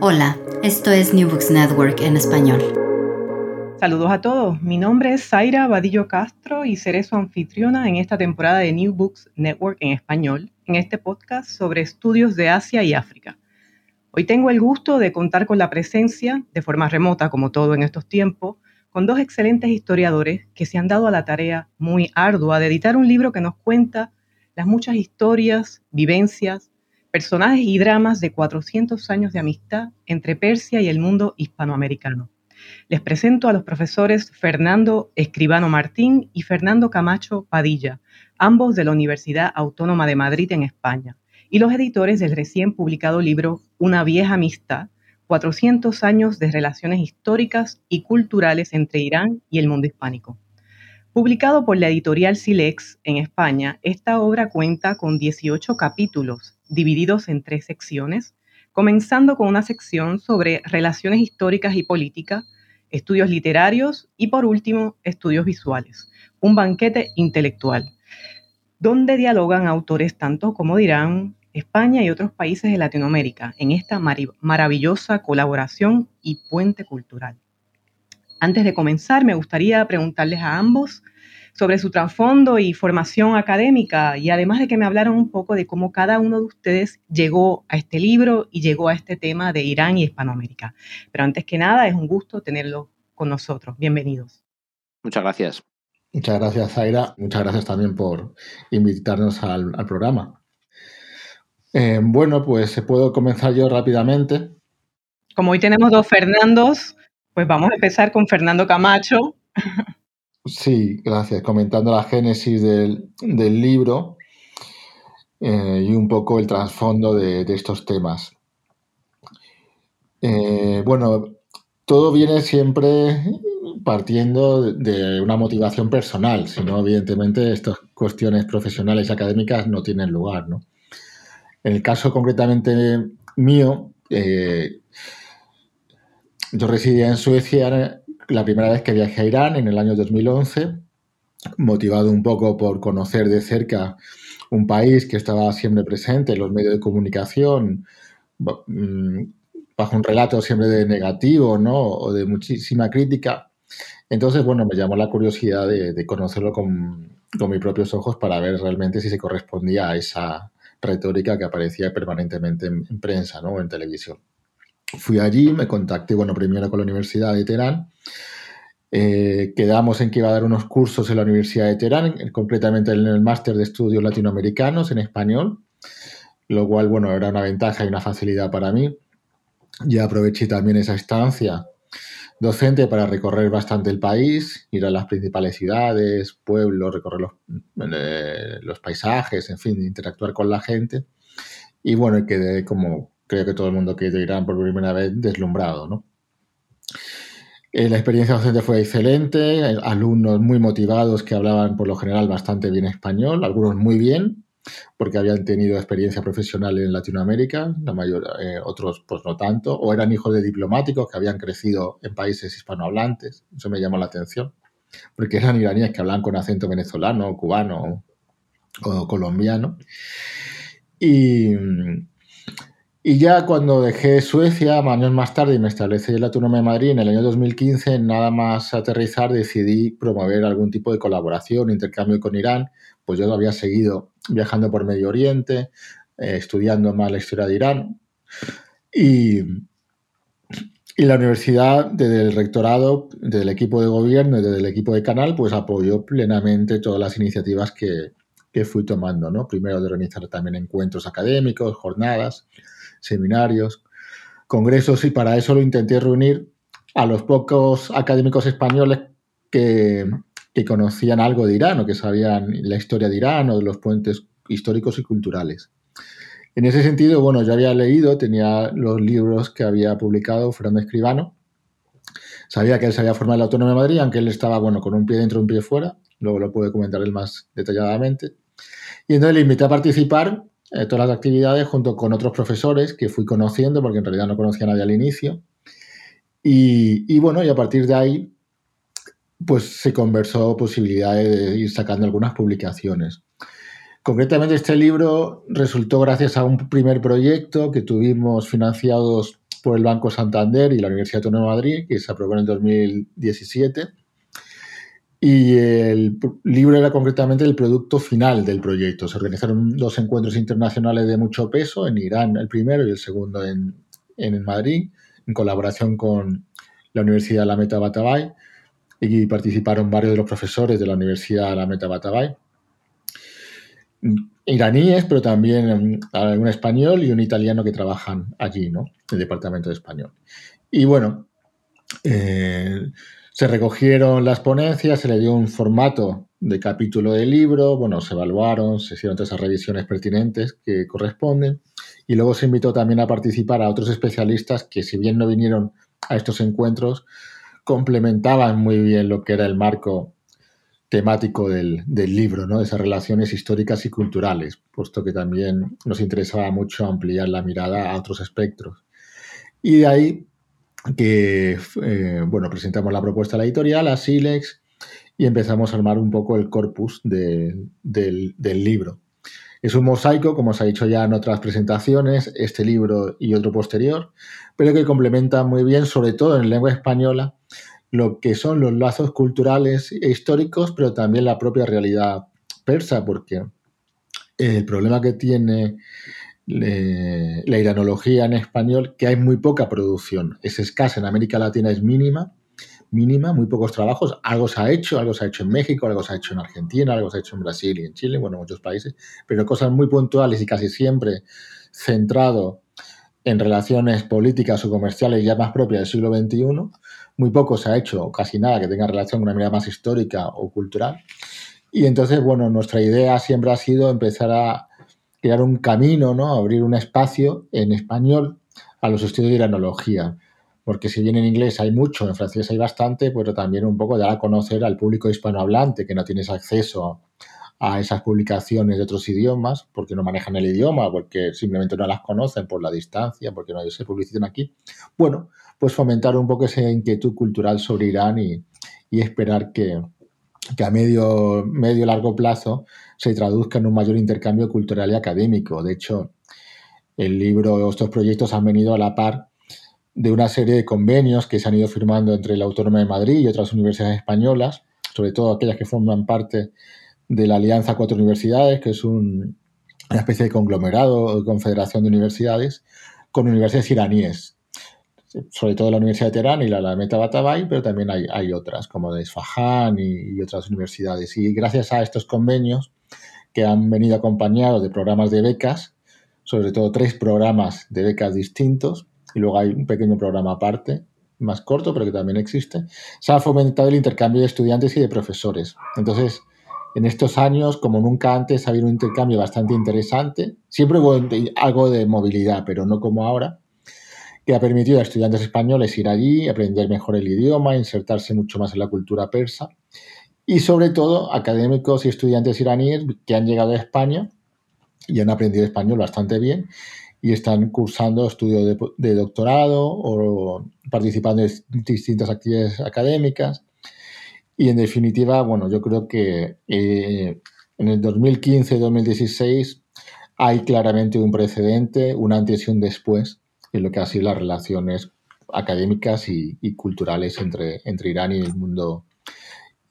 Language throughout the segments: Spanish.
Hola, esto es New Books Network en español. Saludos a todos, mi nombre es Zaira Vadillo Castro y seré su anfitriona en esta temporada de New Books Network en español, en este podcast sobre estudios de Asia y África. Hoy tengo el gusto de contar con la presencia, de forma remota como todo en estos tiempos, con dos excelentes historiadores que se han dado a la tarea muy ardua de editar un libro que nos cuenta las muchas historias, vivencias, personajes y dramas de 400 años de amistad entre Persia y el mundo hispanoamericano. Les presento a los profesores Fernando Escribano Martín y Fernando Camacho Padilla, ambos de la Universidad Autónoma de Madrid en España, y los editores del recién publicado libro Una vieja amistad, 400 años de relaciones históricas y culturales entre Irán y el mundo hispánico. Publicado por la editorial Silex en España, esta obra cuenta con 18 capítulos divididos en tres secciones, comenzando con una sección sobre relaciones históricas y políticas, estudios literarios y por último estudios visuales, un banquete intelectual, donde dialogan autores tanto como dirán España y otros países de Latinoamérica en esta maravillosa colaboración y puente cultural. Antes de comenzar, me gustaría preguntarles a ambos sobre su trasfondo y formación académica y además de que me hablaran un poco de cómo cada uno de ustedes llegó a este libro y llegó a este tema de Irán y Hispanoamérica. Pero antes que nada, es un gusto tenerlo con nosotros. Bienvenidos. Muchas gracias. Muchas gracias, Zaira. Muchas gracias también por invitarnos al, programa. Eh, bueno, pues puedo comenzar yo rápidamente. Como hoy tenemos dos Fernandos, pues vamos a empezar con Fernando Camacho. Sí, gracias. Comentando la génesis del, libro eh, y un poco el trasfondo de, estos temas. Eh, bueno, todo viene siempre partiendo de una motivación personal, si no, evidentemente, estas cuestiones profesionales y académicas no tienen lugar. ¿no? En el caso concretamente mío, eh, yo residía en Suecia la primera vez que viajé a Irán en el año 2011, motivado un poco por conocer de cerca un país que estaba siempre presente en los medios de comunicación, mm, bajo un relato siempre de negativo, ¿no? O de muchísima crítica. Entonces, bueno, me llamó la curiosidad de, conocerlo con, mis propios ojos para ver realmente si se correspondía a esa retórica que aparecía permanentemente en, en prensa, ¿no? O en televisión. Fui allí, me contacté, bueno, primero con la Universidad de Teherán. Eh, quedamos en que iba a dar unos cursos en la Universidad de Teherán, completamente en el máster de estudios latinoamericanos en español, lo cual, bueno, era una ventaja y una facilidad para mí. Ya aproveché también esa estancia docente para recorrer bastante el país, ir a las principales ciudades, pueblos, recorrer los, eh, los paisajes, en fin, interactuar con la gente. Y bueno, quedé como creo que todo el mundo que Irán por primera vez deslumbrado, ¿no? Eh, la experiencia docente fue excelente, alumnos muy motivados que hablaban por lo general bastante bien español, algunos muy bien, porque habían tenido experiencia profesional en Latinoamérica, la mayor, eh, otros pues no tanto, o eran hijos de diplomáticos que habían crecido en países hispanohablantes, eso me llamó la atención. porque eran iraníes que hablaban con acento venezolano, cubano o colombiano. Y, y ya cuando dejé Suecia, años más tarde, y me establecí en la Autónoma de Madrid en el año 2015, nada más aterrizar decidí promover algún tipo de colaboración, intercambio con Irán, pues yo había seguido viajando por Medio Oriente, eh, estudiando más la historia de Irán. Y, y la universidad, desde el rectorado, desde el equipo de gobierno y desde el equipo de canal, pues apoyó plenamente todas las iniciativas que, que fui tomando, ¿no? Primero de organizar también encuentros académicos, jornadas, seminarios, congresos y para eso lo intenté reunir a los pocos académicos españoles que, conocían algo de Irán o que sabían la historia de Irán o de los puentes históricos y culturales. En ese sentido, bueno, yo había leído, tenía los libros que había publicado Fernando Escribano, sabía que él se había formado en la Autónoma de Madrid, aunque él estaba, bueno, con un pie dentro y un pie fuera, luego lo puede comentar él más detalladamente. Y entonces le invité a participar eh, todas las actividades junto con otros profesores que fui conociendo, porque en realidad no conocía a nadie al inicio. Y, bueno, y a partir de ahí, pues se conversó posibilidades de ir sacando algunas publicaciones. Concretamente, este libro resultó gracias a un primer proyecto que tuvimos financiados por el Banco Santander y la Universidad Autónoma de Madrid, que se aprobó en el 2017 y el libro era concretamente el producto final del proyecto. Se organizaron dos encuentros internacionales de mucho peso, en Irán el primero y el segundo en, en Madrid, en colaboración con la Universidad Alameda Batabay, y participaron varios de los profesores de la Universidad Alameda Batabay. Iraníes, pero también un español y un italiano que trabajan allí, ¿no? El departamento de español. Y bueno, eh, se recogieron las ponencias, se le dio un formato de capítulo de libro, bueno, se evaluaron, se hicieron todas esas revisiones pertinentes que corresponden y luego se invitó también a participar a otros especialistas que si bien no vinieron a estos encuentros, complementaban muy bien lo que era el marco temático del, del libro, ¿no? esas relaciones históricas y culturales, puesto que también nos interesaba mucho ampliar la mirada a otros espectros. Y de ahí que, eh, bueno, presentamos la propuesta a la editorial, a Silex, y empezamos a armar un poco el corpus del, libro. Es un mosaico, como os ha dicho ya en otras presentaciones, este libro y otro posterior, pero que complementa muy bien, sobre todo en lengua española, lo que son los lazos culturales e históricos, pero también la propia realidad persa, porque el problema que tiene la iranología en español, que hay muy poca producción. Es escasa, en América Latina es mínima, mínima, muy pocos trabajos. Algo se ha hecho, algo se ha hecho en México, algo se ha hecho en Argentina, algo se ha hecho en Brasil y en Chile, bueno, en muchos países, pero cosas muy puntuales y casi siempre centrado en relaciones políticas o comerciales ya más propias del siglo XXI. Muy poco se ha hecho, casi nada que tenga relación con una mirada más histórica o cultural. Y entonces, bueno, nuestra idea siempre ha sido empezar a crear un camino, ¿no? abrir un espacio en español a los estudios de iranología. Porque si bien en inglés hay mucho, en francés hay bastante, pero también un poco dar a conocer al público hispanohablante que no tienes acceso a esas publicaciones de otros idiomas, porque no manejan el idioma, porque simplemente no las conocen por la distancia, porque no se publicitan aquí. Bueno, pues fomentar un poco esa inquietud cultural sobre Irán y, y esperar que, que a medio, medio largo plazo se traduzca en un mayor intercambio cultural y académico. De hecho, el libro, estos proyectos han venido a la par de una serie de convenios que se han ido firmando entre la Autónoma de Madrid y otras universidades españolas, sobre todo aquellas que forman parte de la Alianza Cuatro Universidades, que es una especie de conglomerado o confederación de universidades, con universidades iraníes sobre todo la Universidad de Teherán y la, la Metabatabay, pero también hay, hay, otras, como de Isfahan y, otras universidades. Y gracias a estos convenios que han venido acompañados de programas de becas, sobre todo tres programas de becas distintos, y luego hay un pequeño programa aparte, más corto, pero que también existe, se ha fomentado el intercambio de estudiantes y de profesores. Entonces, en estos años, como nunca antes, ha habido un intercambio bastante interesante. Siempre hubo algo de movilidad, pero no como ahora que ha permitido a estudiantes españoles ir allí, aprender mejor el idioma, insertarse mucho más en la cultura persa y sobre todo académicos y estudiantes iraníes que han llegado a España y han aprendido español bastante bien y están cursando estudios de, doctorado o participando en distintas actividades académicas. Y en definitiva, bueno, yo creo que eh, en el 2015-2016 hay claramente un precedente, un antes y un después en lo que ha sido las relaciones académicas y, culturales entre, entre Irán y el mundo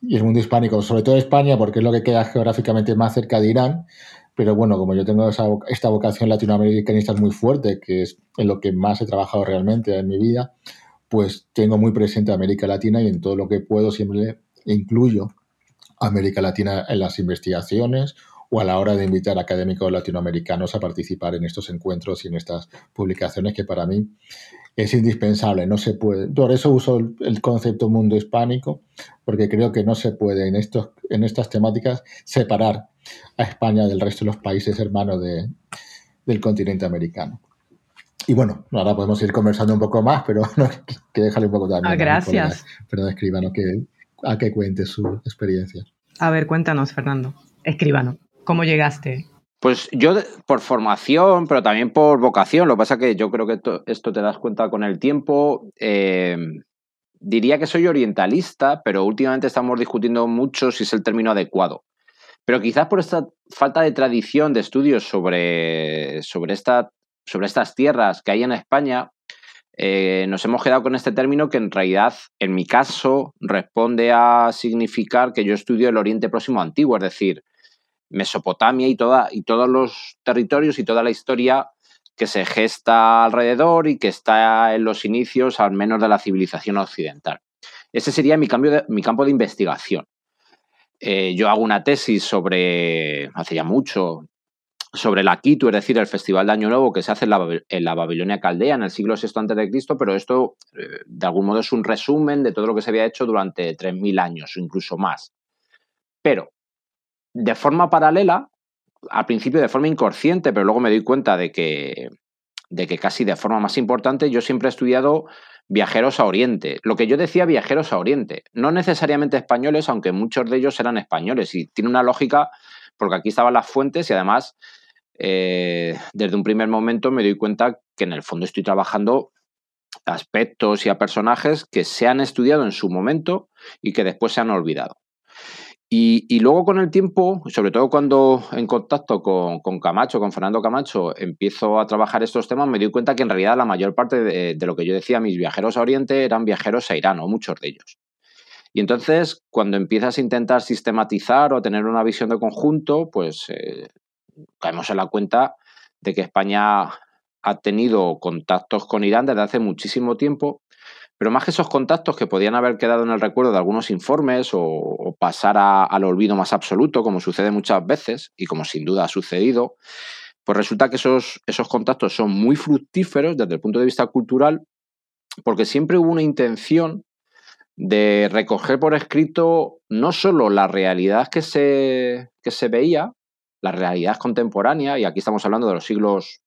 y el mundo hispánico, sobre todo España, porque es lo que queda geográficamente más cerca de Irán. Pero bueno, como yo tengo esta vocación latinoamericanista muy fuerte, que es en lo que más he trabajado realmente en mi vida, pues tengo muy presente América Latina y en todo lo que puedo siempre incluyo América Latina en las investigaciones o a la hora de invitar académicos latinoamericanos a participar en estos encuentros y en estas publicaciones que para mí es indispensable. No se puede, por eso uso el, concepto mundo hispánico, porque creo que no se puede en, estos, en estas temáticas separar a España del resto de los países hermanos de, del continente americano. Y bueno, ahora podemos ir conversando un poco más, pero no, que dejarle un poco también. Ah, gracias. Perdón, escribano, que, a que cuente su experiencia. A ver, cuéntanos, Fernando. Escribano, ¿cómo llegaste? Pues yo por formación, pero también por vocación, lo que pasa que yo creo que esto, te das cuenta con el tiempo. Eh, diría que soy orientalista, pero últimamente estamos discutiendo mucho si es el término adecuado. Pero quizás por esta falta de tradición de estudios sobre, sobre, esta, sobre estas tierras que hay en España, eh, nos hemos quedado con este término que en realidad, en mi caso, responde a significar que yo estudio el Oriente Próximo Antiguo, es decir, Mesopotamia y, toda, y todos los territorios y toda la historia que se gesta alrededor y que está en los inicios, al menos, de la civilización occidental. Ese sería mi, cambio mi campo de investigación. Eh, yo hago una tesis sobre, hace ya mucho, sobre la Kitu, es decir, el Festival de Año Nuevo que se hace en la, Babilonia Caldea en el siglo VI a.C., pero esto eh, de algún modo es un resumen de todo lo que se había hecho durante 3.000 años o incluso más. Pero, de forma paralela, al principio de forma inconsciente, pero luego me doy cuenta de que, de que casi de forma más importante, yo siempre he estudiado viajeros a Oriente. Lo que yo decía viajeros a Oriente, no necesariamente españoles, aunque muchos de ellos eran españoles, y tiene una lógica porque aquí estaban las fuentes y además eh, desde un primer momento me doy cuenta que en el fondo estoy trabajando aspectos y a personajes que se han estudiado en su momento y que después se han olvidado. Y, luego con el tiempo, sobre todo cuando en contacto con, Camacho, con Fernando Camacho, empiezo a trabajar estos temas, me doy cuenta que en realidad la mayor parte de, lo que yo decía, mis viajeros a Oriente eran viajeros a Irán, o muchos de ellos. Y entonces, cuando empiezas a intentar sistematizar o tener una visión de conjunto, pues eh, caemos en la cuenta de que España ha tenido contactos con Irán desde hace muchísimo tiempo, pero más que esos contactos que podían haber quedado en el recuerdo de algunos informes o, pasar al olvido más absoluto, como sucede muchas veces y como sin duda ha sucedido, pues resulta que esos, esos contactos son muy fructíferos desde el punto de vista cultural, porque siempre hubo una intención de recoger por escrito no solo la realidad que se, que se veía, la realidad contemporánea, y aquí estamos hablando de los siglos,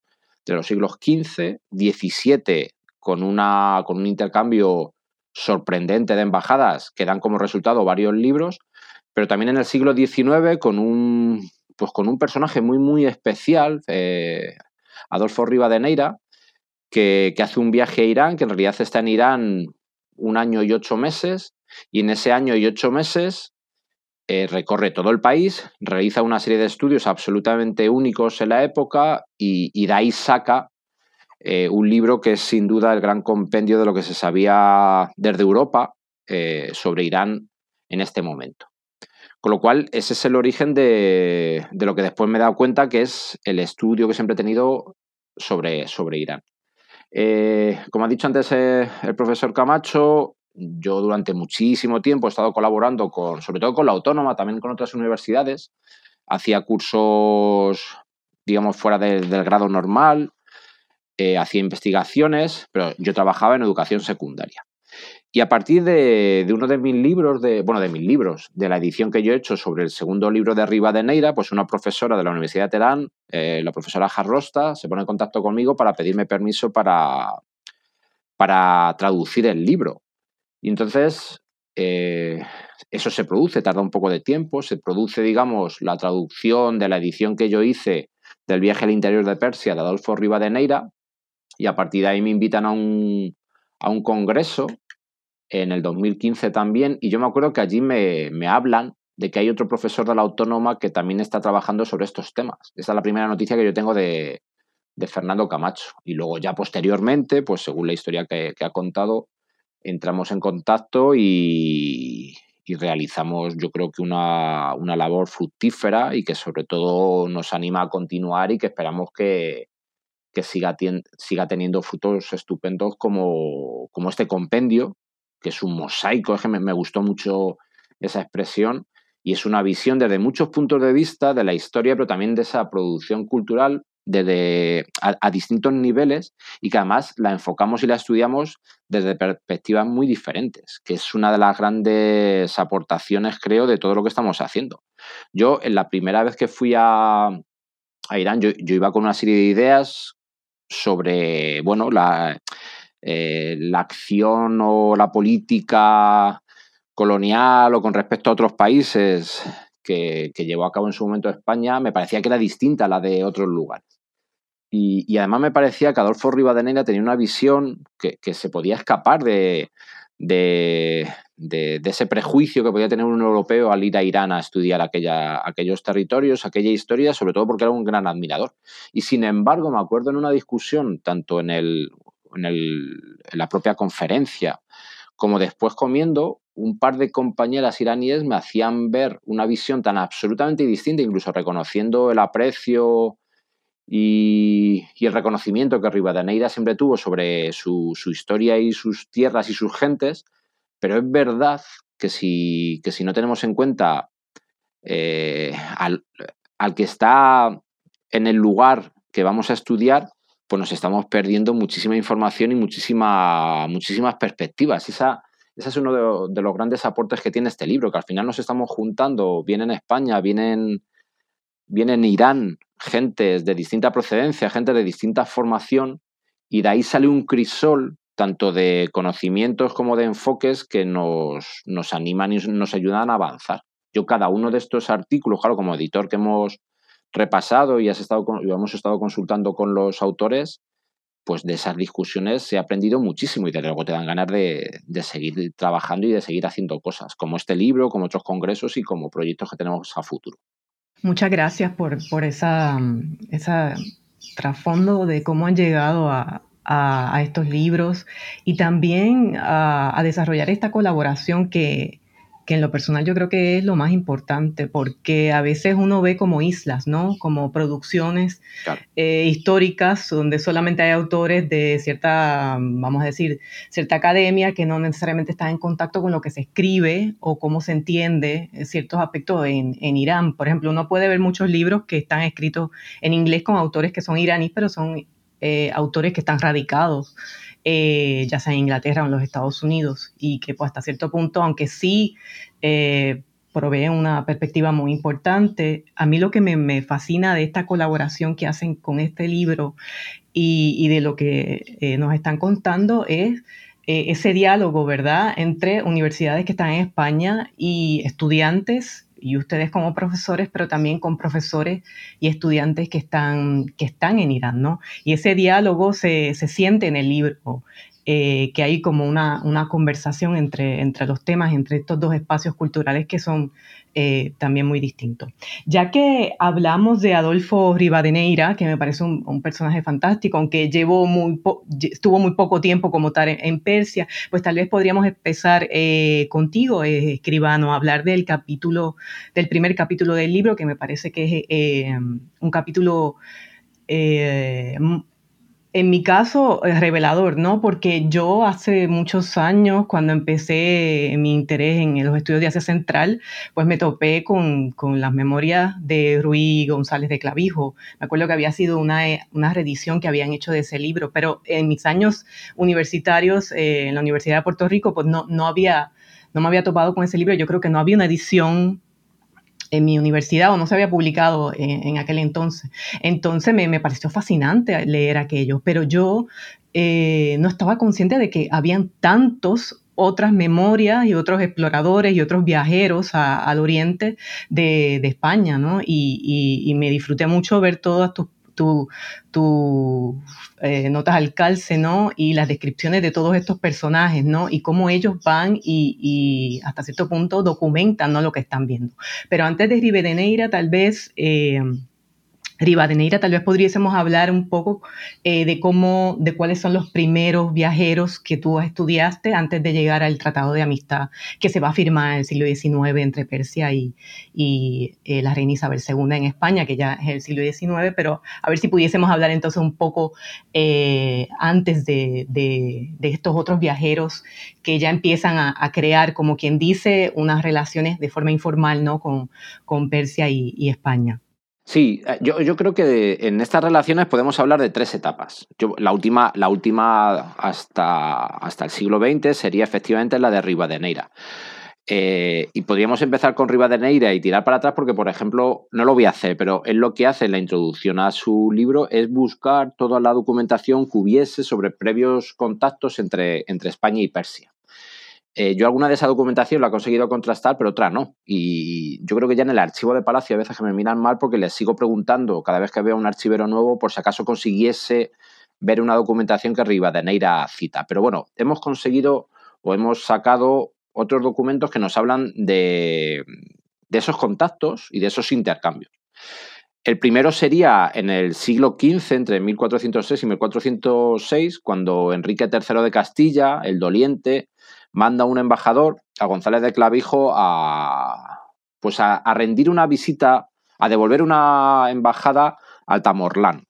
de los siglos XV, XVII, con, una, con un intercambio sorprendente de embajadas que dan como resultado varios libros, pero también en el siglo XIX con un, pues con un personaje muy, muy especial, eh, Adolfo Rivadeneira, que, que hace un viaje a Irán, que en realidad está en Irán un año y ocho meses, y en ese año y ocho meses eh, recorre todo el país, realiza una serie de estudios absolutamente únicos en la época y, de ahí saca eh, un libro que es sin duda el gran compendio de lo que se sabía desde Europa eh, sobre Irán en este momento. Con lo cual, ese es el origen de, lo que después me he dado cuenta que es el estudio que siempre he tenido sobre, sobre Irán. como ha dicho antes el profesor Camacho, yo durante muchísimo tiempo he estado colaborando con, sobre todo con la autónoma, también con otras universidades. Hacía cursos, digamos, fuera del grado normal, eh, hacía investigaciones, pero yo trabajaba en educación secundaria. Y a partir de, uno de mis libros, de, bueno, de mis libros, de la edición que yo he hecho sobre el segundo libro de Arriba de Neira, pues una profesora de la Universidad de Teherán, eh, la profesora Jarrosta, se pone en contacto conmigo para pedirme permiso para, para traducir el libro. Y entonces eh, eso se produce, tarda un poco de tiempo, se produce, digamos, la traducción de la edición que yo hice del viaje al interior de Persia de Adolfo Rivadeneira y a partir de ahí me invitan a un, a un congreso en el 2015 también, y yo me acuerdo que allí me, me hablan de que hay otro profesor de la autónoma que también está trabajando sobre estos temas. Esa es la primera noticia que yo tengo de, de Fernando Camacho. Y luego ya posteriormente, pues según la historia que, ha contado, entramos en contacto y, realizamos yo creo que una, labor fructífera y que sobre todo nos anima a continuar y que esperamos que, siga, siga teniendo frutos estupendos como, como, este compendio, que es un mosaico, es que me, gustó mucho esa expresión, y es una visión desde muchos puntos de vista de la historia, pero también de esa producción cultural desde, a, distintos niveles y que además la enfocamos y la estudiamos desde perspectivas muy diferentes, que es una de las grandes aportaciones, creo, de todo lo que estamos haciendo. Yo, en la primera vez que fui a, a Irán, yo, iba con una serie de ideas sobre, bueno, la, eh, la acción o la política colonial o con respecto a otros países que, que, llevó a cabo en su momento España, me parecía que era distinta a la de otros lugares. Y, además me parecía que Adolfo Rivadeneira tenía una visión que, se podía escapar de, de, ese prejuicio que podía tener un europeo al ir a Irán a estudiar aquellos territorios, aquella historia, sobre todo porque era un gran admirador. Y sin embargo, me acuerdo en una discusión, tanto en, el, en, el, en la propia conferencia como después comiendo, un par de compañeras iraníes me hacían ver una visión tan absolutamente distinta, incluso reconociendo el aprecio y, el reconocimiento que Rivadeneira siempre tuvo sobre su, historia y sus tierras y sus gentes, pero es verdad que si, si no tenemos en cuenta eh, al, que está en el lugar que vamos a estudiar, pues nos estamos perdiendo muchísima información y muchísima, muchísimas perspectivas. Esa, ese es uno de, los grandes aportes que tiene este libro, que al final nos estamos juntando, bien en España, vienen viene en Irán gentes de distinta procedencia, gente de distinta formación, y de ahí sale un crisol tanto de conocimientos como de enfoques que nos, nos animan y nos ayudan a avanzar. Yo cada uno de estos artículos, claro, como editor que hemos repasado y, has estado y hemos estado consultando con los autores, pues de esas discusiones he aprendido muchísimo y de luego te dan ganas de, de, seguir trabajando y de seguir haciendo cosas, como este libro, como otros congresos y como proyectos que tenemos a futuro. Muchas gracias por, por esa, esa trasfondo de cómo han llegado a, a, estos libros y también a, a desarrollar esta colaboración que, que en lo personal yo creo que es lo más importante, porque a veces uno ve como islas, ¿no? Como producciones eh, históricas donde solamente hay autores de cierta, vamos a decir, cierta academia que no necesariamente están en contacto con lo que se escribe o cómo se entiende ciertos aspectos en, Irán. Por ejemplo, uno puede ver muchos libros que están escritos en inglés con autores que son iraníes, pero son eh, autores que están radicados eh, ya sea en Inglaterra o en los Estados Unidos, y que pues hasta cierto punto, aunque sí eh, proveen una perspectiva muy importante, a mí lo que me, fascina de esta colaboración que hacen con este libro y, de lo que eh, nos están contando es ese diálogo, ¿verdad?, entre universidades que están en España y estudiantes y ustedes como profesores, pero también con profesores y estudiantes que están, que están en Irán, ¿no? Y ese diálogo se, se siente en el libro. Eh, que hay como una, una, conversación entre, entre los temas, entre estos dos espacios culturales que son eh, también muy distintos. Ya que hablamos de Adolfo Rivadeneira, que me parece un, personaje fantástico, aunque llevó muy estuvo muy poco tiempo como tal en, Persia, pues tal vez podríamos empezar eh, contigo, escribano, a hablar del capítulo, del primer capítulo del libro, que me parece que es un capítulo en mi caso, es revelador, ¿no? Porque yo hace muchos años, cuando empecé mi interés en los estudios de Asia Central, pues me topé con, las memorias de Ruiz González de Clavijo. Me acuerdo que había sido una, una reedición que habían hecho de ese libro, pero en mis años universitarios eh, en la Universidad de Puerto Rico, pues no, no había no me había topado con ese libro. Yo creo que no había una edición en mi universidad o no se había publicado en, aquel entonces. Entonces me, pareció fascinante leer aquello, pero yo eh, no estaba consciente de que habían tantos otras memorias y otros exploradores y otros viajeros al oriente de, España, ¿no? Y, me disfruté mucho ver todas tus tu, tu eh, notas al calce, ¿no? Y las descripciones de todos estos personajes, ¿no? Y cómo ellos van y, hasta cierto punto documentan, ¿no? Lo que están viendo. Pero antes de Rivadeneira, tal vez... Eh, Rivadeneira, tal vez podríamos hablar un poco eh, de cómo, de cuáles son los primeros viajeros que tú estudiaste antes de llegar al Tratado de Amistad que se va a firmar en el siglo XIX entre Persia y, eh, la reina Isabel II en España, que ya es el siglo XIX, pero a ver si pudiésemos hablar entonces un poco eh, antes de, estos otros viajeros que ya empiezan a, crear, como quien dice, unas relaciones de forma informal ¿no? con, con Persia y España. Sí, eh, yo, creo que en estas relaciones podemos hablar de tres etapas. la última, la última hasta, hasta el siglo XX sería efectivamente la de Rivadeneira. Eh, y podríamos empezar con Rivadeneira y tirar para atrás porque, por ejemplo, no lo voy a hacer, pero él lo que hace en la introducción a su libro es buscar toda la documentación que hubiese sobre previos contactos entre, entre España y Persia. Eh, yo alguna de esa documentación la he conseguido contrastar, pero otra no. Y yo creo que ya en el archivo de Palacio a veces que me miran mal porque les sigo preguntando cada vez que veo un archivero nuevo por si acaso consiguiese ver una documentación que Rivadeneira cita. Pero bueno, hemos conseguido o hemos sacado otros documentos que nos hablan de, de esos contactos y de esos intercambios. El primero sería en el siglo XV, entre 1406 y 1406, cuando Enrique III de Castilla, el doliente, manda un embajador, a González de Clavijo, a, pues a, rendir una visita, a devolver una embajada al Tamorlán.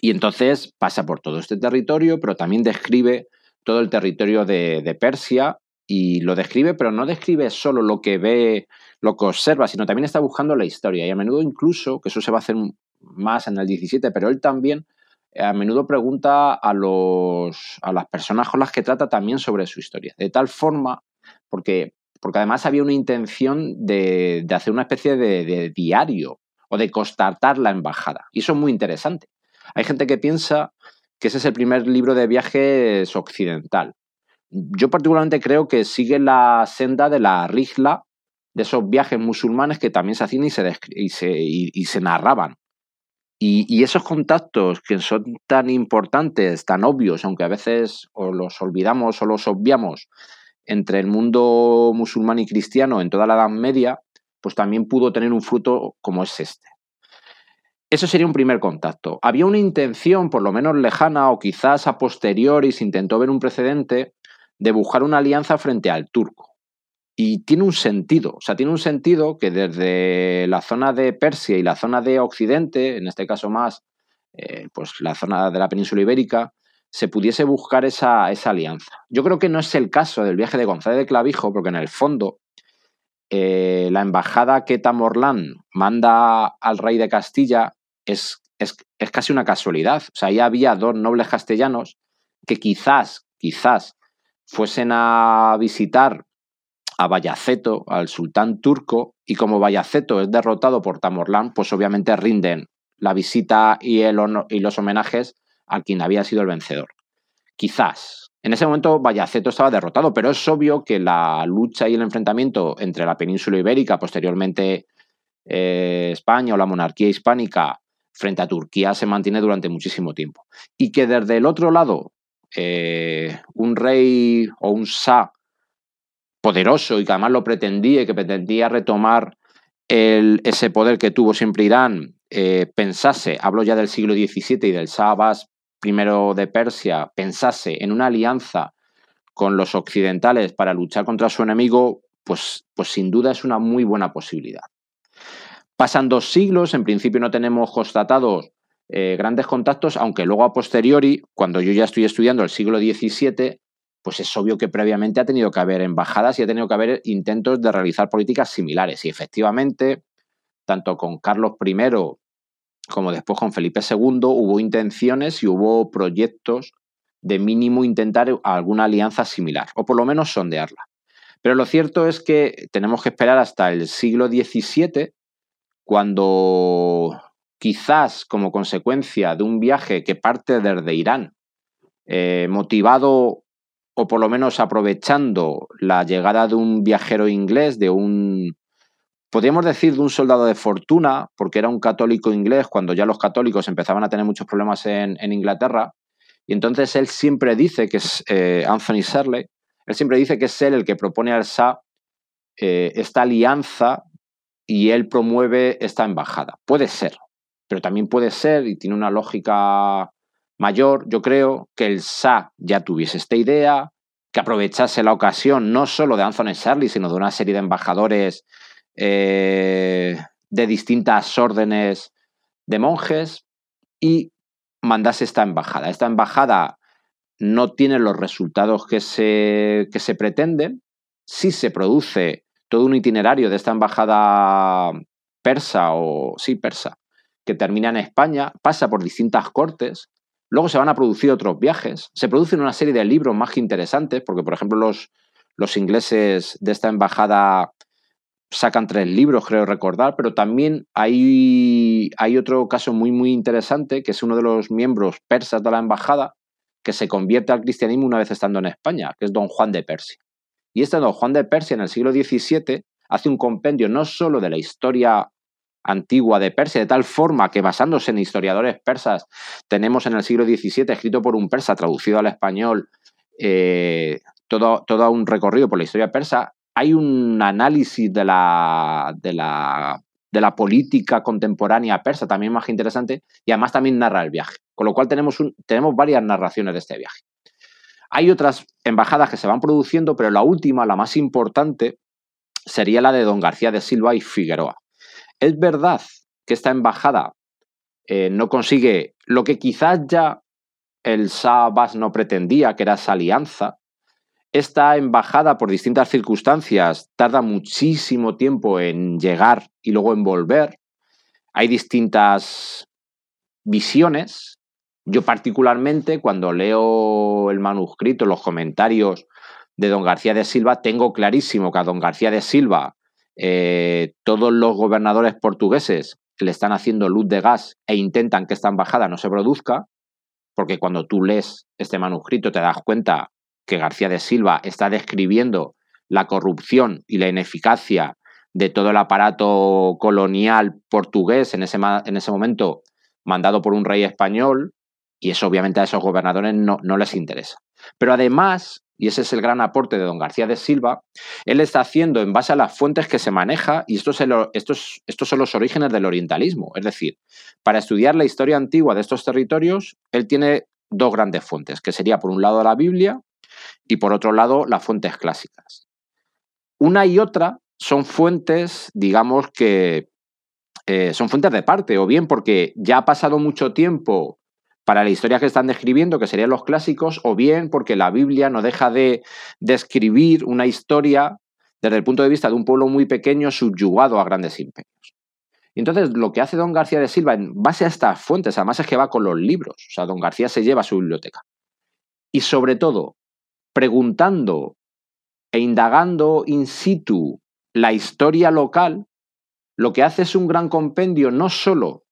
Y entonces pasa por todo este territorio, pero también describe todo el territorio de, de, Persia y lo describe, pero no describe solo lo que ve, lo que observa, sino también está buscando la historia. Y a menudo incluso, que eso se va a hacer más en el 17, pero él también a menudo pregunta a, los, a las personas con las que trata también sobre su historia. De tal forma, porque, porque además había una intención de, hacer una especie de, diario o de constatar la embajada. Y eso es muy interesante. Hay gente que piensa que ese es el primer libro de viajes occidental. Yo particularmente creo que sigue la senda de la rigla de esos viajes musulmanes que también se hacían y se, y se, y se narraban. Y, esos contactos que son tan importantes, tan obvios, aunque a veces o los olvidamos o los obviamos, entre el mundo musulmán y cristiano en toda la Edad Media, pues también pudo tener un fruto como es este. Eso sería un primer contacto. Había una intención, por lo menos lejana, o quizás a posteriori se intentó ver un precedente de buscar una alianza frente al turco. Y tiene un sentido, o sea, tiene un sentido que desde la zona de Persia y la zona de Occidente, en este caso más, eh, pues la zona de la península ibérica, se pudiese buscar esa, alianza. Yo creo que no es el caso del viaje de González de Clavijo, porque en el fondo eh, la embajada que Tamorlán manda al rey de Castilla es, es, es casi una casualidad. O sea, ahí había dos nobles castellanos que quizás, quizás fuesen a visitar a Bayaceto, al sultán turco, y como Bayaceto es derrotado por Tamorlán, pues obviamente rinden la visita y, el y los homenajes a quien había sido el vencedor. Quizás. En ese momento Bayaceto estaba derrotado, pero es obvio que la lucha y el enfrentamiento entre la península ibérica, posteriormente eh, España o la monarquía hispánica, frente a Turquía se mantiene durante muchísimo tiempo. Y que desde el otro lado, eh, un rey o un shah poderoso y que además lo pretendía y que pretendía retomar ese poder que tuvo siempre Irán, eh, pensase, hablo ya del siglo XVII y del Abbas I de Persia, pensase en una alianza con los occidentales para luchar contra su enemigo, pues, pues sin duda es una muy buena posibilidad. Pasan dos siglos, en principio no tenemos constatados eh, grandes contactos, aunque luego a posteriori, cuando yo ya estoy estudiando el siglo XVII, pues es obvio que previamente ha tenido que haber embajadas y ha tenido que haber intentos de realizar políticas similares. Y efectivamente, tanto con Carlos I como después con Felipe II, hubo intenciones y hubo proyectos de mínimo intentar alguna alianza similar, o por lo menos sondearla. Pero lo cierto es que tenemos que esperar hasta el siglo XVII, cuando quizás como consecuencia de un viaje que parte desde Irán, eh, motivado o por lo menos aprovechando la llegada de un viajero inglés, de un podríamos decir de un soldado de fortuna, porque era un católico inglés cuando ya los católicos empezaban a tener muchos problemas en, Inglaterra. Y entonces él siempre dice que es eh, Anthony Shirley, él siempre dice que es él el que propone al SA eh, esta alianza y él promueve esta embajada. Puede ser, pero también puede ser, y tiene una lógica mayor, yo creo, que el SA ya tuviese esta idea, que aprovechase la ocasión no solo de Anthony Shirley, sino de una serie de embajadores eh, de distintas órdenes de monjes y mandase esta embajada. Esta embajada no tiene los resultados que se, que se pretenden. Si se produce todo un itinerario de esta embajada persa o sí persa que termina en España, pasa por distintas cortes, luego se van a producir otros viajes, se producen una serie de libros más interesantes, porque por ejemplo los, los ingleses de esta embajada sacan tres libros, creo recordar, pero también hay, hay otro caso muy, muy interesante, que es uno de los miembros persas de la embajada, que se convierte al cristianismo una vez estando en España, que es don Juan de Persia. Y este don Juan de Persia en el siglo XVII hace un compendio no solo de la historia antigua de Persia, de tal forma que basándose en historiadores persas, tenemos en el siglo XVII, escrito por un persa, traducido al español, eh, todo, todo un recorrido por la historia persa, hay un análisis de la, de la, de la política contemporánea persa también más interesante y además también narra el viaje. Con lo cual tenemos, un, tenemos varias narraciones de este viaje. Hay otras embajadas que se van produciendo, pero la última, la más importante, sería la de don García de Silva y Figueroa. Es verdad que esta embajada eh, no consigue lo que quizás ya el Shah no pretendía, que era esa alianza, esta embajada, por distintas circunstancias, tarda muchísimo tiempo en llegar y luego en volver. Hay distintas visiones. Yo particularmente, cuando leo el manuscrito, los comentarios de don García de Silva, tengo clarísimo que a don García de Silva eh, todos los gobernadores portugueses le están haciendo luz de gas e intentan que esta embajada no se produzca, porque cuando tú lees este manuscrito te das cuenta que García de Silva está describiendo la corrupción y la ineficacia de todo el aparato colonial portugués en ese, en ese momento mandado por un rey español, y eso obviamente a esos gobernadores no, no les interesa. Pero además, y ese es el gran aporte de don García de Silva, él está haciendo en base a las fuentes que se maneja, y estos, son los orígenes del orientalismo. Es decir, para estudiar la historia antigua de estos territorios, él tiene dos grandes fuentes, que sería por un lado la Biblia y por otro lado las fuentes clásicas. Una y otra son fuentes, digamos que eh, son fuentes de parte, o bien porque ya ha pasado mucho tiempo para la historia que están describiendo, que serían los clásicos, o bien porque la Biblia no deja de describir una historia desde el punto de vista de un pueblo muy pequeño subyugado a grandes imperios. Y entonces lo que hace don García de Silva en base a estas fuentes, además es que va con los libros, o sea, don García se lleva a su biblioteca. Y sobre todo, preguntando e indagando in situ la historia local, lo que hace es un gran compendio no solo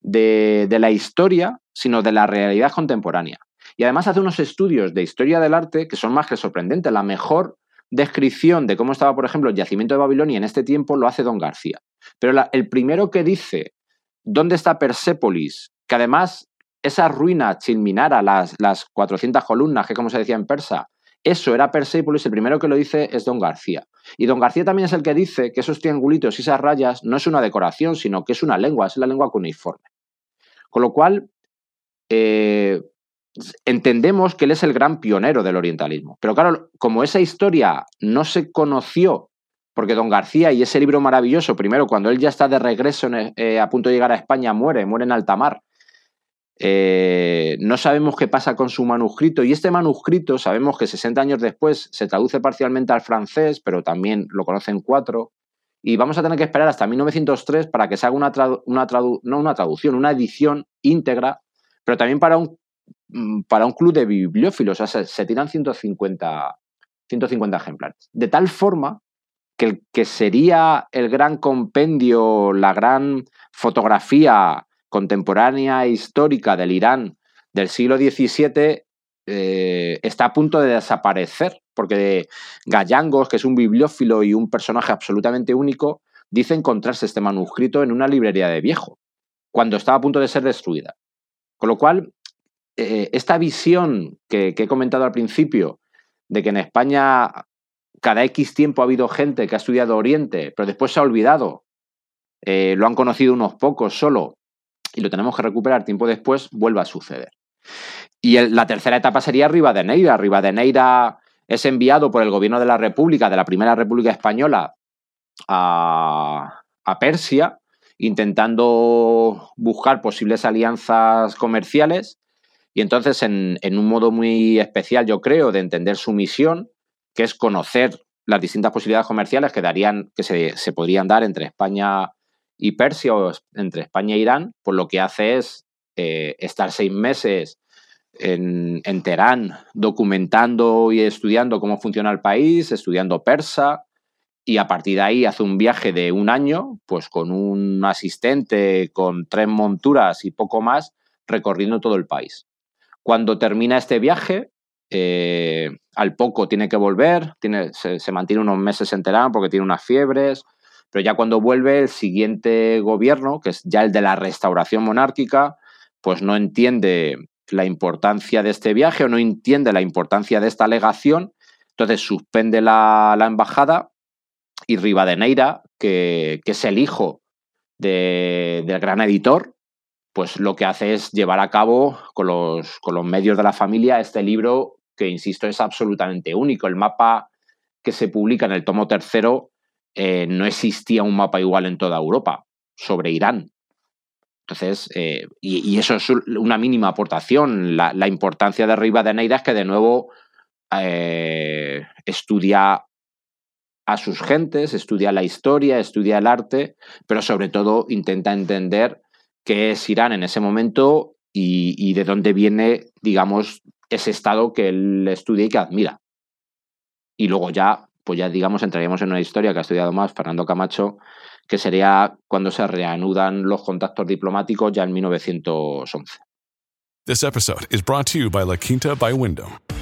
de, la historia, sino de la realidad contemporánea. Y además hace unos estudios de historia del arte que son más que sorprendentes. La mejor descripción de cómo estaba, por ejemplo, el yacimiento de Babilonia en este tiempo lo hace Don García. Pero el primero que dice dónde está Persépolis, que además esa ruina Chilminara, las, las 400 columnas, que como se decía en persa, eso era Persepolis, el primero que lo dice es Don García. Y Don García también es el que dice que esos triangulitos y esas rayas no es una decoración, sino que es una lengua, es la lengua cuneiforme. Con lo cual, eh, entendemos que él es el gran pionero del orientalismo. Pero claro, como esa historia no se conoció, porque Don García y ese libro maravilloso, primero cuando él ya está de regreso eh, a punto de llegar a España, muere, muere en alta mar, eh, no sabemos qué pasa con su manuscrito y este manuscrito sabemos que 60 años después se traduce parcialmente al francés, pero también lo conocen cuatro. Y vamos a tener que esperar hasta 1903 para que se haga una, no una traducción, una edición íntegra, pero también para un, mm, para un club de bibliófilos. O sea, se, tiran 150, 150 ejemplares. De tal forma que el que sería el gran compendio, la gran fotografía contemporánea e histórica del Irán del siglo XVII eh, está a punto de desaparecer, porque Gallangos, que es un bibliófilo y un personaje absolutamente único, dice encontrarse este manuscrito en una librería de viejo, cuando estaba a punto de ser destruida. Con lo cual, eh, esta visión que, he comentado al principio, de que en España cada X tiempo ha habido gente que ha estudiado Oriente, pero después se ha olvidado, eh, lo han conocido unos pocos solo, y lo tenemos que recuperar tiempo después, vuelve a suceder. Y la tercera etapa sería Rivadeneira. Rivadeneira es enviado por el gobierno de la República, de la Primera República Española, a, Persia, intentando buscar posibles alianzas comerciales. Y entonces, en, un modo muy especial, yo creo, de entender su misión, que es conocer las distintas posibilidades comerciales que darían, que se, podrían dar entre España y Persia o entre España e Irán, pues lo que hace es eh, estar seis meses en, Teherán documentando y estudiando cómo funciona el país, estudiando persa, y a partir de ahí hace un viaje de un año, pues con un asistente, con tres monturas y poco más, recorriendo todo el país. Cuando termina este viaje, eh, al poco tiene que volver, tiene, se, mantiene unos meses en porque tiene unas fiebres, pero ya cuando vuelve el siguiente gobierno, que es ya el de la restauración monárquica, pues no entiende la importancia de este viaje o no entiende la importancia de esta alegación, entonces suspende la, embajada y Rivadeneira, que, que es el hijo del gran editor, pues lo que hace es llevar a cabo con los, con los medios de la familia este libro que, insisto, es absolutamente único. El mapa que se publica en el tomo tercero, eh, no existía un mapa igual en toda Europa sobre Irán. Entonces, eh, y, eso es una mínima aportación. La, importancia de Rivadeneira es que de nuevo eh, estudia a sus gentes, estudia la historia, estudia el arte, pero sobre todo intenta entender qué es Irán en ese momento y, de dónde viene, digamos, ese estado que él estudia y que admira. Y luego ya, pues ya digamos, entraríamos en una historia que ha estudiado más Fernando Camacho, que sería cuando se reanudan los contactos diplomáticos ya en 1911. This episode La Quinta.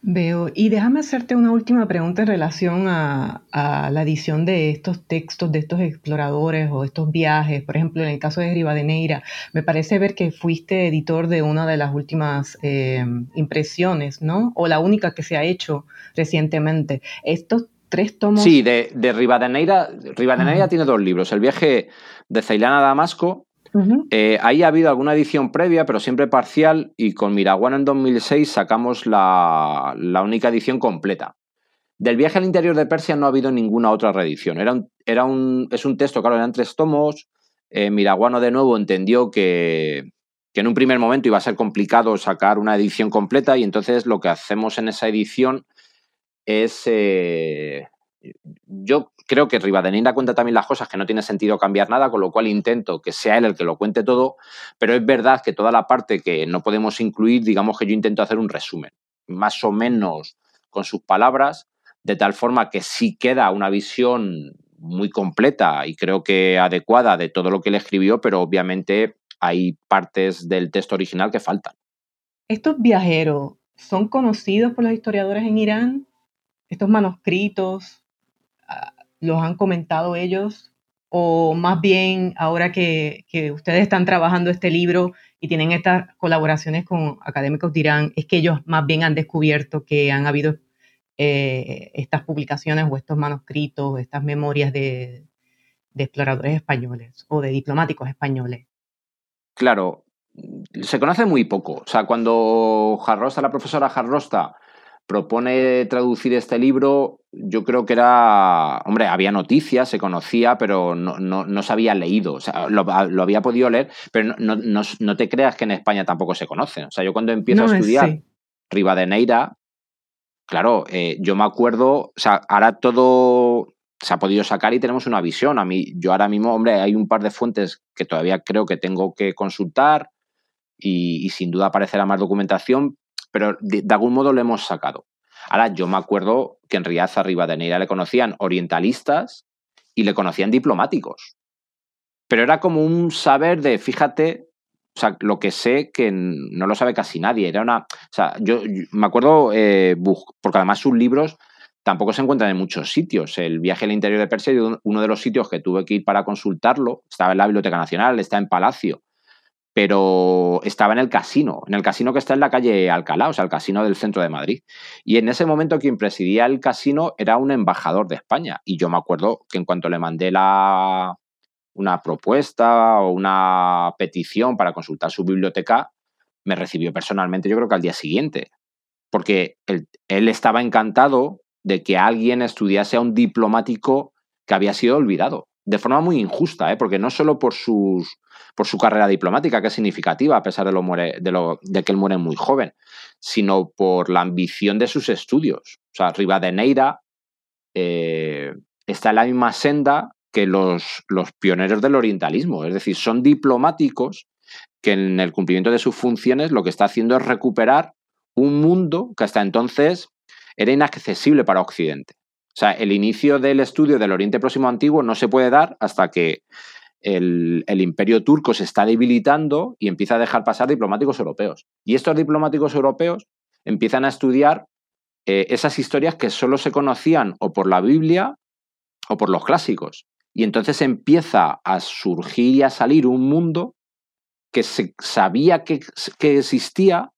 Veo, y déjame hacerte una última pregunta en relación a, la edición de estos textos, de estos exploradores o estos viajes. Por ejemplo, en el caso de Rivadeneira, me parece ver que fuiste editor de una de las últimas eh, impresiones, ¿no? O la única que se ha hecho recientemente. Estos tres tomos. Sí, de, de Rivadeneira. Rivadeneira tiene dos libros: El viaje de Ceilán a Damasco eh, ahí ha habido alguna edición previa, pero siempre parcial, y con Miraguana en 2006 sacamos la, única edición completa. Del viaje al interior de Persia no ha habido ninguna otra reedición. Era un, es un texto, claro, eran tres tomos. Eh, Miraguano de nuevo entendió que, en un primer momento iba a ser complicado sacar una edición completa y entonces lo que hacemos en esa edición es... Eh, yo creo que Rivadeneira cuenta también las cosas que no tiene sentido cambiar nada, con lo cual intento que sea él el que lo cuente todo, pero es verdad que toda la parte que no podemos incluir, digamos que yo intento hacer un resumen, más o menos con sus palabras, de tal forma que sí queda una visión muy completa y creo que adecuada de todo lo que él escribió, pero obviamente hay partes del texto original que faltan. ¿Estos viajeros son conocidos por los historiadores en Irán? ¿Estos manuscritos los han comentado ellos? ¿O más bien ahora que, ustedes están trabajando este libro y tienen estas colaboraciones con académicos de Irán, es que ellos más bien han descubierto que han habido eh, estas publicaciones o estos manuscritos, estas memorias de, exploradores españoles o de diplomáticos españoles? Claro, se conoce muy poco. O sea, cuando Jarrosta, la profesora Jarrosta, propone traducir este libro, yo creo que era, hombre, había noticias, se conocía, pero no, no, se había leído, o sea, lo, había podido leer, pero no, no, te creas que en España tampoco se conocen. O sea, yo cuando empiezo a estudiar Rivadeneira, claro, eh, yo me acuerdo, o sea, ahora todo se ha podido sacar y tenemos una visión. A mí, yo ahora mismo, hombre, hay un par de fuentes que todavía creo que tengo que consultar y, y sin duda aparecerá más documentación, pero de, algún modo lo hemos sacado. Ahora, yo me acuerdo que en realidad a Rivadeneira le conocían orientalistas y le conocían diplomáticos. Pero era como un saber de, fíjate, o sea, lo que sé que no lo sabe casi nadie. Era una. O sea, yo, me acuerdo, eh, porque además sus libros tampoco se encuentran en muchos sitios. El viaje al interior de Persia, uno de los sitios que tuve que ir para consultarlo, estaba en la Biblioteca Nacional, está en Palacio pero estaba en el casino, en el casino que está en la calle Alcalá, o sea, el casino del centro de Madrid. Y en ese momento quien presidía el casino era un embajador de España. Y yo me acuerdo que en cuanto le mandé la, una propuesta o una petición para consultar su biblioteca, me recibió personalmente, yo creo que al día siguiente, porque él, él estaba encantado de que alguien estudiase a un diplomático que había sido olvidado, de forma muy injusta, ¿eh? porque no solo por sus por su carrera diplomática, que es significativa, a pesar de, lo de, que él muere muy joven, sino por la ambición de sus estudios. O sea, Rivadeneira eh, está en la misma senda que los, los pioneros del orientalismo, es decir, son diplomáticos que en el cumplimiento de sus funciones lo que está haciendo es recuperar un mundo que hasta entonces era inaccesible para Occidente. O sea, el inicio del estudio del Oriente Próximo Antiguo no se puede dar hasta que el, imperio turco se está debilitando y empieza a dejar pasar diplomáticos europeos. Y estos diplomáticos europeos empiezan a estudiar eh, esas historias que solo se conocían o por la Biblia o por los clásicos. Y entonces empieza a surgir y a salir un mundo que se sabía que, existía,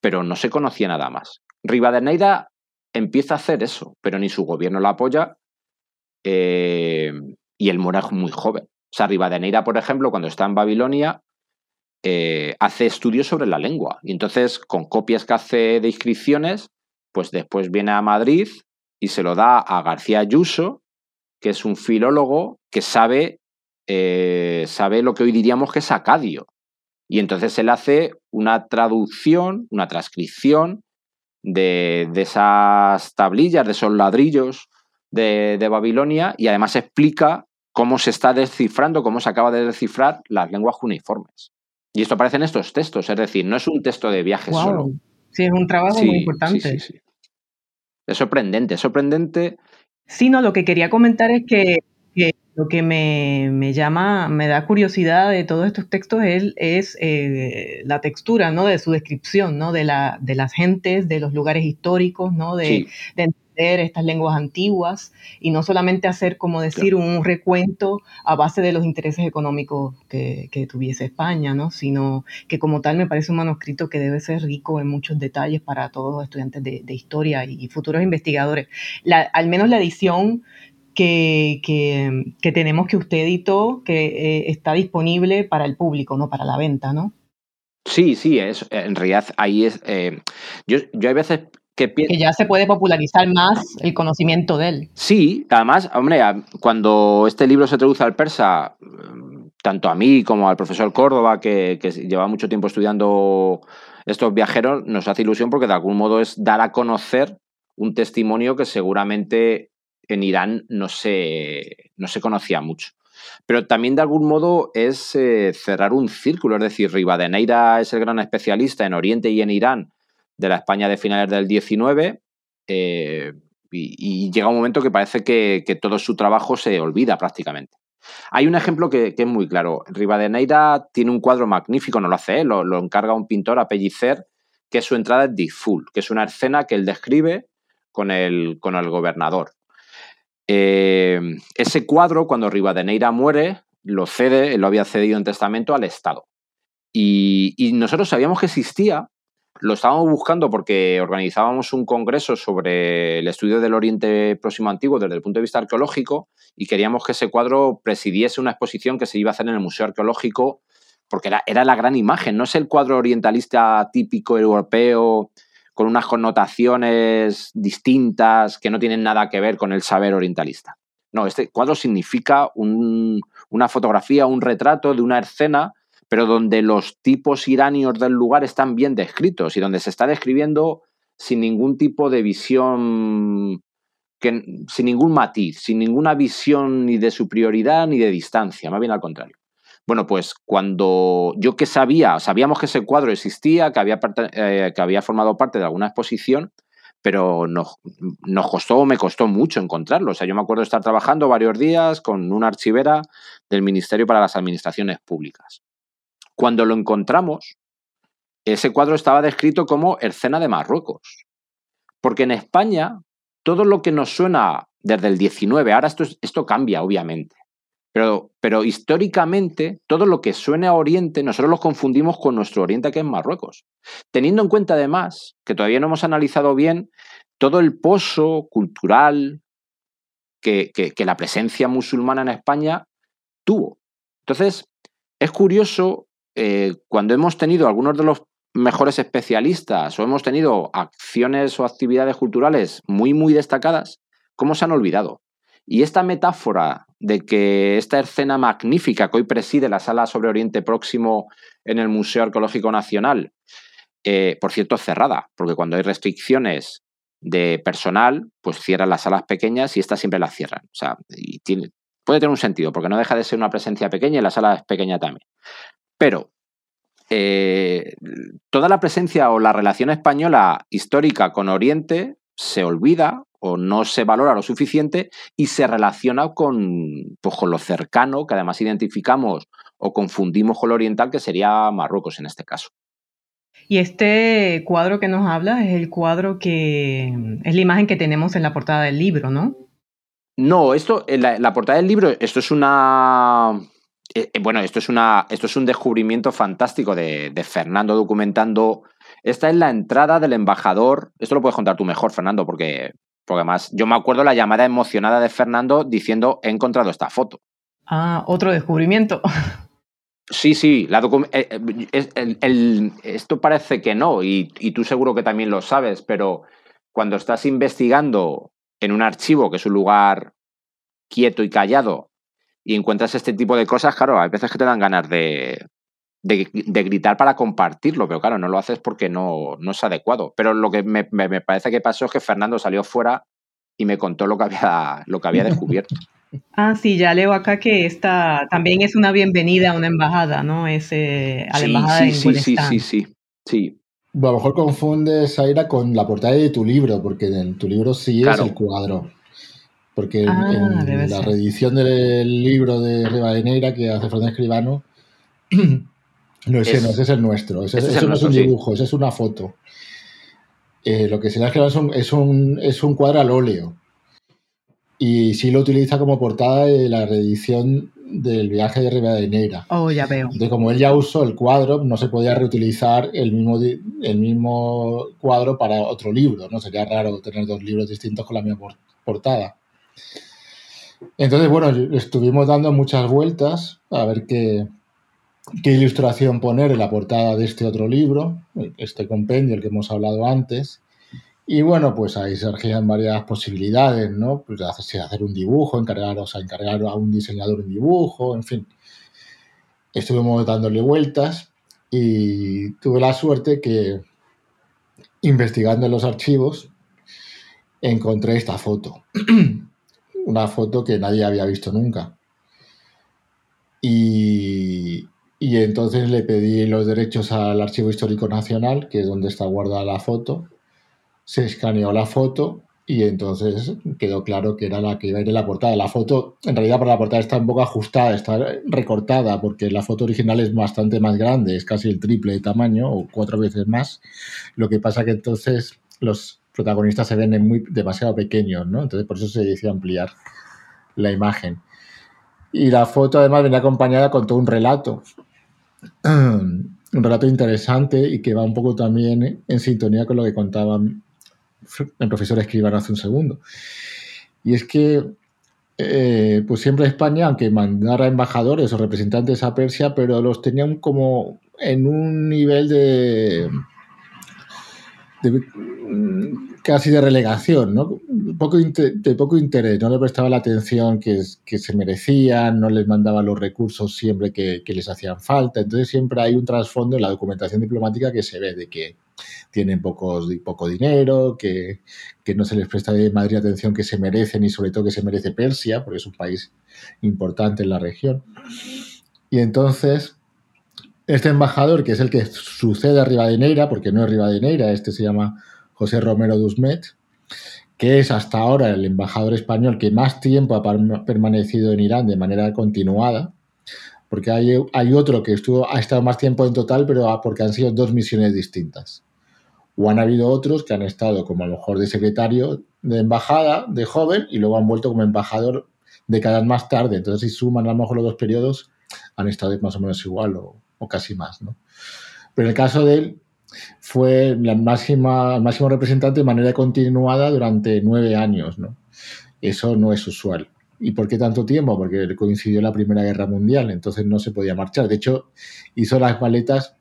pero no se conocía nada más. Rivadeneira empieza a hacer eso, pero ni su gobierno la apoya eh, y él muere muy joven. O sea, Rivadeneira, por ejemplo, cuando está en Babilonia, eh, hace estudios sobre la lengua. Y entonces, con copias que hace de inscripciones, pues después viene a Madrid y se lo da a García Ayuso, que es un filólogo que sabe, eh, sabe lo que hoy diríamos que es acadio. Y entonces él hace una traducción, una transcripción de, esas tablillas, de esos ladrillos de, de, Babilonia y además explica cómo se está descifrando, cómo se acaba de descifrar las lenguas cuneiformes. Y esto aparece en estos textos, es decir, no es un texto de viaje solo. Sí, es un trabajo muy importante. Sí, es sorprendente, es sorprendente. Sí, no, lo que quería comentar es que, lo que me, llama, me da curiosidad de todos estos textos es, es eh, la textura, ¿no? De su descripción, ¿no? De, la, de las gentes, de los lugares históricos, ¿no? De, de estas lenguas antiguas y no solamente hacer, como decir, un recuento a base de los intereses económicos que, tuviese España, ¿no? sino que como tal me parece un manuscrito que debe ser rico en muchos detalles para todos los estudiantes de, historia y, futuros investigadores. al menos la edición que, tenemos que usted editó, que eh, está disponible para el público, no para la venta, ¿no? Sí, sí, es, en realidad ahí es. Eh, yo, yo hay veces que, ya se puede popularizar más el conocimiento de él. Sí, además, hombre, cuando este libro se traduce al persa, tanto a mí como al profesor Córdoba, que, lleva mucho tiempo estudiando estos viajeros, nos hace ilusión porque de algún modo es dar a conocer un testimonio que seguramente en Irán no se, no se conocía mucho. Pero también de algún modo es eh, cerrar un círculo, es decir, Rivadeneira es el gran especialista en Oriente y en Irán de la España de finales del 19 eh, y, llega un momento que parece que, todo su trabajo se olvida prácticamente. Hay un ejemplo que, es muy claro. Rivadeneira tiene un cuadro magnífico, no lo hace él, lo, encarga un pintor a Pellicer, que su entrada es Full, que es una escena que él describe con el, con el gobernador. Eh, ese cuadro, cuando Rivadeneira muere, lo cede, lo había cedido en testamento al Estado. Y, y, nosotros sabíamos que existía, lo estábamos buscando porque organizábamos un congreso sobre el estudio del Oriente Próximo Antiguo desde el punto de vista arqueológico y queríamos que ese cuadro presidiese una exposición que se iba a hacer en el Museo Arqueológico porque era, era la gran imagen, no es el cuadro orientalista típico europeo con unas connotaciones distintas que no tienen nada que ver con el saber orientalista. No, este cuadro significa una fotografía, un retrato de una escena, pero donde los tipos iranios del lugar están bien descritos y donde se está describiendo sin ningún tipo de visión, sin ningún matiz, sin ninguna visión ni de superioridad ni de distancia, más bien al contrario. Bueno, pues cuando yo que sabía, sabíamos que ese cuadro existía, que había, eh, que había formado parte de alguna exposición, pero nos, nos costó, me costó mucho encontrarlo. O sea, yo me acuerdo de estar trabajando varios días con una archivera del Ministerio para las Administraciones Públicas. Cuando lo encontramos, ese cuadro estaba descrito como escena de Marruecos. Porque en España, todo lo que nos suena desde el 19, ahora esto, esto cambia, obviamente, pero, pero históricamente, todo lo que suene a Oriente, nosotros lo confundimos con nuestro Oriente, que es Marruecos. Teniendo en cuenta, además, que todavía no hemos analizado bien todo el pozo cultural que, la presencia musulmana en España tuvo. Entonces, es curioso eh, cuando hemos tenido algunos de los mejores especialistas o hemos tenido acciones o actividades culturales muy, muy destacadas, cómo se han olvidado. Y esta metáfora de que esta escena magnífica que hoy preside la sala sobre Oriente Próximo en el Museo Arqueológico Nacional, eh, por cierto, cerrada, porque cuando hay restricciones de personal, pues cierran las salas pequeñas y estas siempre las cierran. O sea, puede tener un sentido, porque no deja de ser una presencia pequeña y la sala es pequeña también. Pero eh, toda la presencia o la relación española histórica con Oriente se olvida o no se valora lo suficiente y se relaciona con, pues, con lo cercano que además identificamos o confundimos con lo oriental, que sería Marruecos en este caso. Y este cuadro que nos habla es el cuadro que es la imagen que tenemos en la portada del libro, ¿no? No, esto, en la, portada del libro, esto es una. Eh, eh, bueno, esto es una. Esto es un descubrimiento fantástico de, de Fernando documentando. Esta es la entrada del embajador. Esto lo puedes contar tú mejor, Fernando, porque porque además, yo me acuerdo la llamada emocionada de Fernando diciendo, he encontrado esta foto. Ah, otro descubrimiento. Sí, sí, la eh, esto parece que no, y, tú seguro que también lo sabes, pero cuando estás investigando en un archivo, que es un lugar quieto y callado, y encuentras este tipo de cosas, claro, hay veces que te dan ganas de, de, gritar para compartirlo, pero claro, no lo haces porque no, no es adecuado. Pero lo que me, parece que pasó es que Fernando salió fuera y me contó lo que había, lo que había descubierto. Ah, sí, ya leo acá que esta también es una bienvenida a una embajada, ¿no? Es a la embajada sí, sí, sí, sí, sí, sí, a lo mejor confundes, Aira, con la portada de tu libro, porque en tu libro sí es el cuadro. Porque en, ah, la reedición del libro de Rivadeneira que hace Fernando Escribano, No, ese no, ese es el nuestro. Ese, no es un dibujo, ese es una foto. Eh, lo que se le ha es un, es, un, es un cuadro al óleo. Y sí lo utiliza como portada de la reedición del viaje de Rivadeneira. Oh, ya veo. De como él ya usó el cuadro, no se podía reutilizar el mismo, el mismo cuadro para otro libro, ¿no? Sería raro tener dos libros distintos con la misma portada. Entonces, bueno, estuvimos dando muchas vueltas a ver qué, ilustración poner en la portada de este otro libro, este compendio, el que hemos hablado antes. Y bueno, pues ahí surgían varias posibilidades, ¿no? Pues hacer un dibujo, encargar, o encargar a un diseñador un dibujo, en fin. Estuvimos dándole vueltas y tuve la suerte que investigando en los archivos encontré esta foto. Una foto que nadie había visto nunca. Y, y entonces le pedí los derechos al Archivo Histórico Nacional, que es donde está guardada la foto. Se escaneó la foto y entonces quedó claro que era la que iba a ir en la portada. La foto, en realidad, para la portada está un poco ajustada, está recortada, porque la foto original es bastante más grande, es casi el triple de tamaño o cuatro veces más. Lo que pasa que entonces los protagonistas se ven muy, demasiado pequeños, ¿no? Entonces por eso se decidió ampliar la imagen. Y la foto además venía acompañada con todo un relato un relato interesante y que va un poco también en sintonía con lo que contaba el profesor Escribano hace un segundo. Y es que, eh, pues siempre España, aunque mandara embajadores o representantes a Persia, pero los tenían como en un nivel de, casi de relegación. Poco de poco interés, no le prestaba la atención que, que, se merecían, no les mandaba los recursos siempre que, que, les hacían falta. Entonces siempre hay un trasfondo en la documentación diplomática que se ve de que tienen pocos, poco dinero, que, que no se les presta de Madrid atención que se merecen y sobre todo que se merece Persia, porque es un país importante en la región. Y entonces este embajador, que es el que sucede a Rivadeneira, porque no es Rivadeneira, este se llama José Romero Dusmet, que es hasta ahora el embajador español que más tiempo ha permanecido en Irán de manera continuada, porque hay, hay otro que estuvo, ha estado más tiempo en total, pero porque han sido dos misiones distintas. O han habido otros que han estado como a lo mejor de secretario de embajada, de joven, y luego han vuelto como embajador décadas más tarde. Entonces, si suman a lo mejor los dos periodos, han estado más o menos igual o, casi más. ¿no? Pero en el caso de él, fue la máxima, el máximo representante de manera continuada durante nueve años. ¿no? Eso no es usual. ¿Y por qué tanto tiempo? Porque coincidió la Primera Guerra Mundial, entonces no se podía marchar. De hecho, hizo las maletas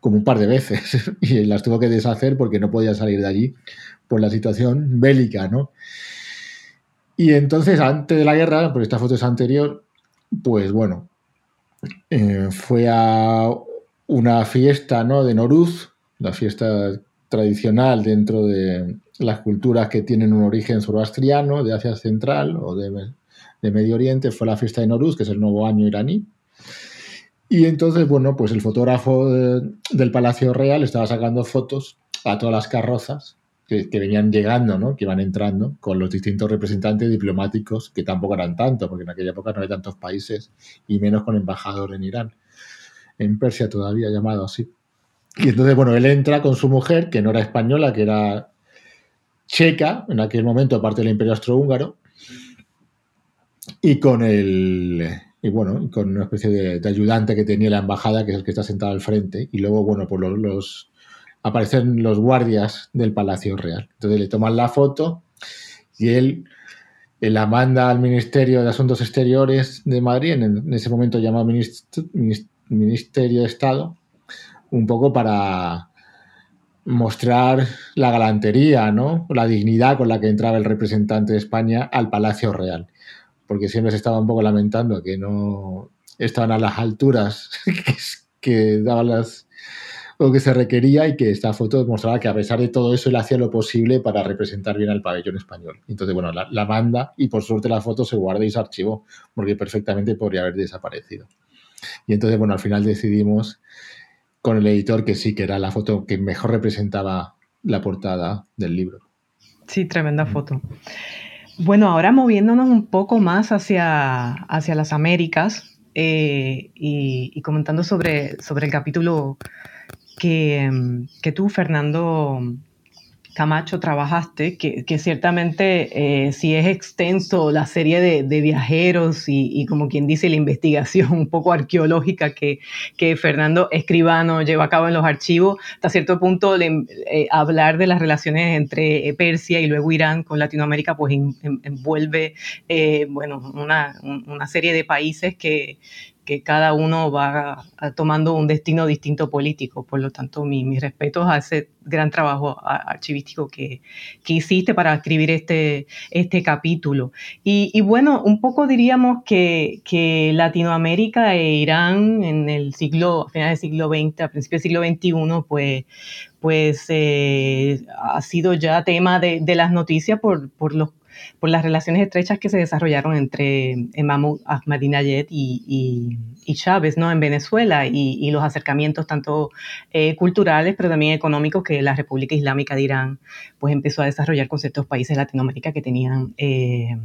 como un par de veces y las tuvo que deshacer porque no podía salir de allí por la situación bélica, ¿no? Y entonces, antes de la guerra, por esta foto es anterior, pues bueno, eh, fue a una fiesta ¿no? de Noruz, la fiesta tradicional dentro de las culturas que tienen un origen zoroastriano de Asia Central o de, Medio Oriente, fue la fiesta de Noruz, que es el nuevo año iraní. Y entonces, bueno, pues el fotógrafo del Palacio Real estaba sacando fotos a todas las carrozas que, venían llegando, ¿no? que iban entrando con los distintos representantes diplomáticos, que tampoco eran tantos, porque en aquella época no había tantos países, y menos con embajador en Irán en Persia todavía llamado así. Y entonces, bueno, él entra con su mujer, que no era española, que era checa, en aquel momento, parte del Imperio Austrohúngaro, y con el. Y bueno, con una especie de, ayudante que tenía la embajada, que es el que está sentado al frente, y luego, bueno, pues los, aparecen los guardias del Palacio Real. Entonces le toman la foto y él la manda al Ministerio de Asuntos Exteriores de Madrid, en, ese momento llamado Ministerio de Estado, un poco para mostrar la galantería, ¿no? La dignidad con la que entraba el representante de España al Palacio Real. Porque siempre se estaba un poco lamentando que no estaban a las alturas que, daban las o que se requería y que esta foto mostraba que a pesar de todo eso él hacía lo posible para representar bien al pabellón español. Entonces, bueno, la, la manda y por suerte la foto se guarda y se archivó, porque perfectamente podría haber desaparecido. Y entonces, bueno, al final decidimos con el editor que sí, que era la foto que mejor representaba la portada del libro. Sí, tremenda foto. Bueno, ahora moviéndonos un poco más hacia, hacia las Américas eh, y, comentando sobre, sobre el capítulo que, que tú, Fernando, Camacho trabajaste, que, ciertamente eh, si es extenso la serie de, viajeros y, como quien dice la investigación un poco arqueológica que, Fernando Escribano lleva a cabo en los archivos, hasta cierto punto eh, hablar de las relaciones entre Persia y luego Irán con Latinoamérica pues envuelve eh, bueno, una, una serie de países que, que cada uno va tomando un destino distinto político. Por lo tanto, mis mi respetos a ese gran trabajo archivístico que, que, hiciste para escribir este, este capítulo. Y, bueno, un poco diríamos que, que, Latinoamérica e Irán en el siglo, a finales del siglo XX, a principios del siglo XXI, pues, pues eh, ha sido ya tema de, de las noticias por, por los por las relaciones estrechas que se desarrollaron entre Mahmoud Ahmadinejad y, y, Chávez ¿no? en Venezuela y, los acercamientos tanto eh, culturales pero también económicos que la República Islámica de Irán pues empezó a desarrollar con ciertos países de Latinoamérica que tenían eh,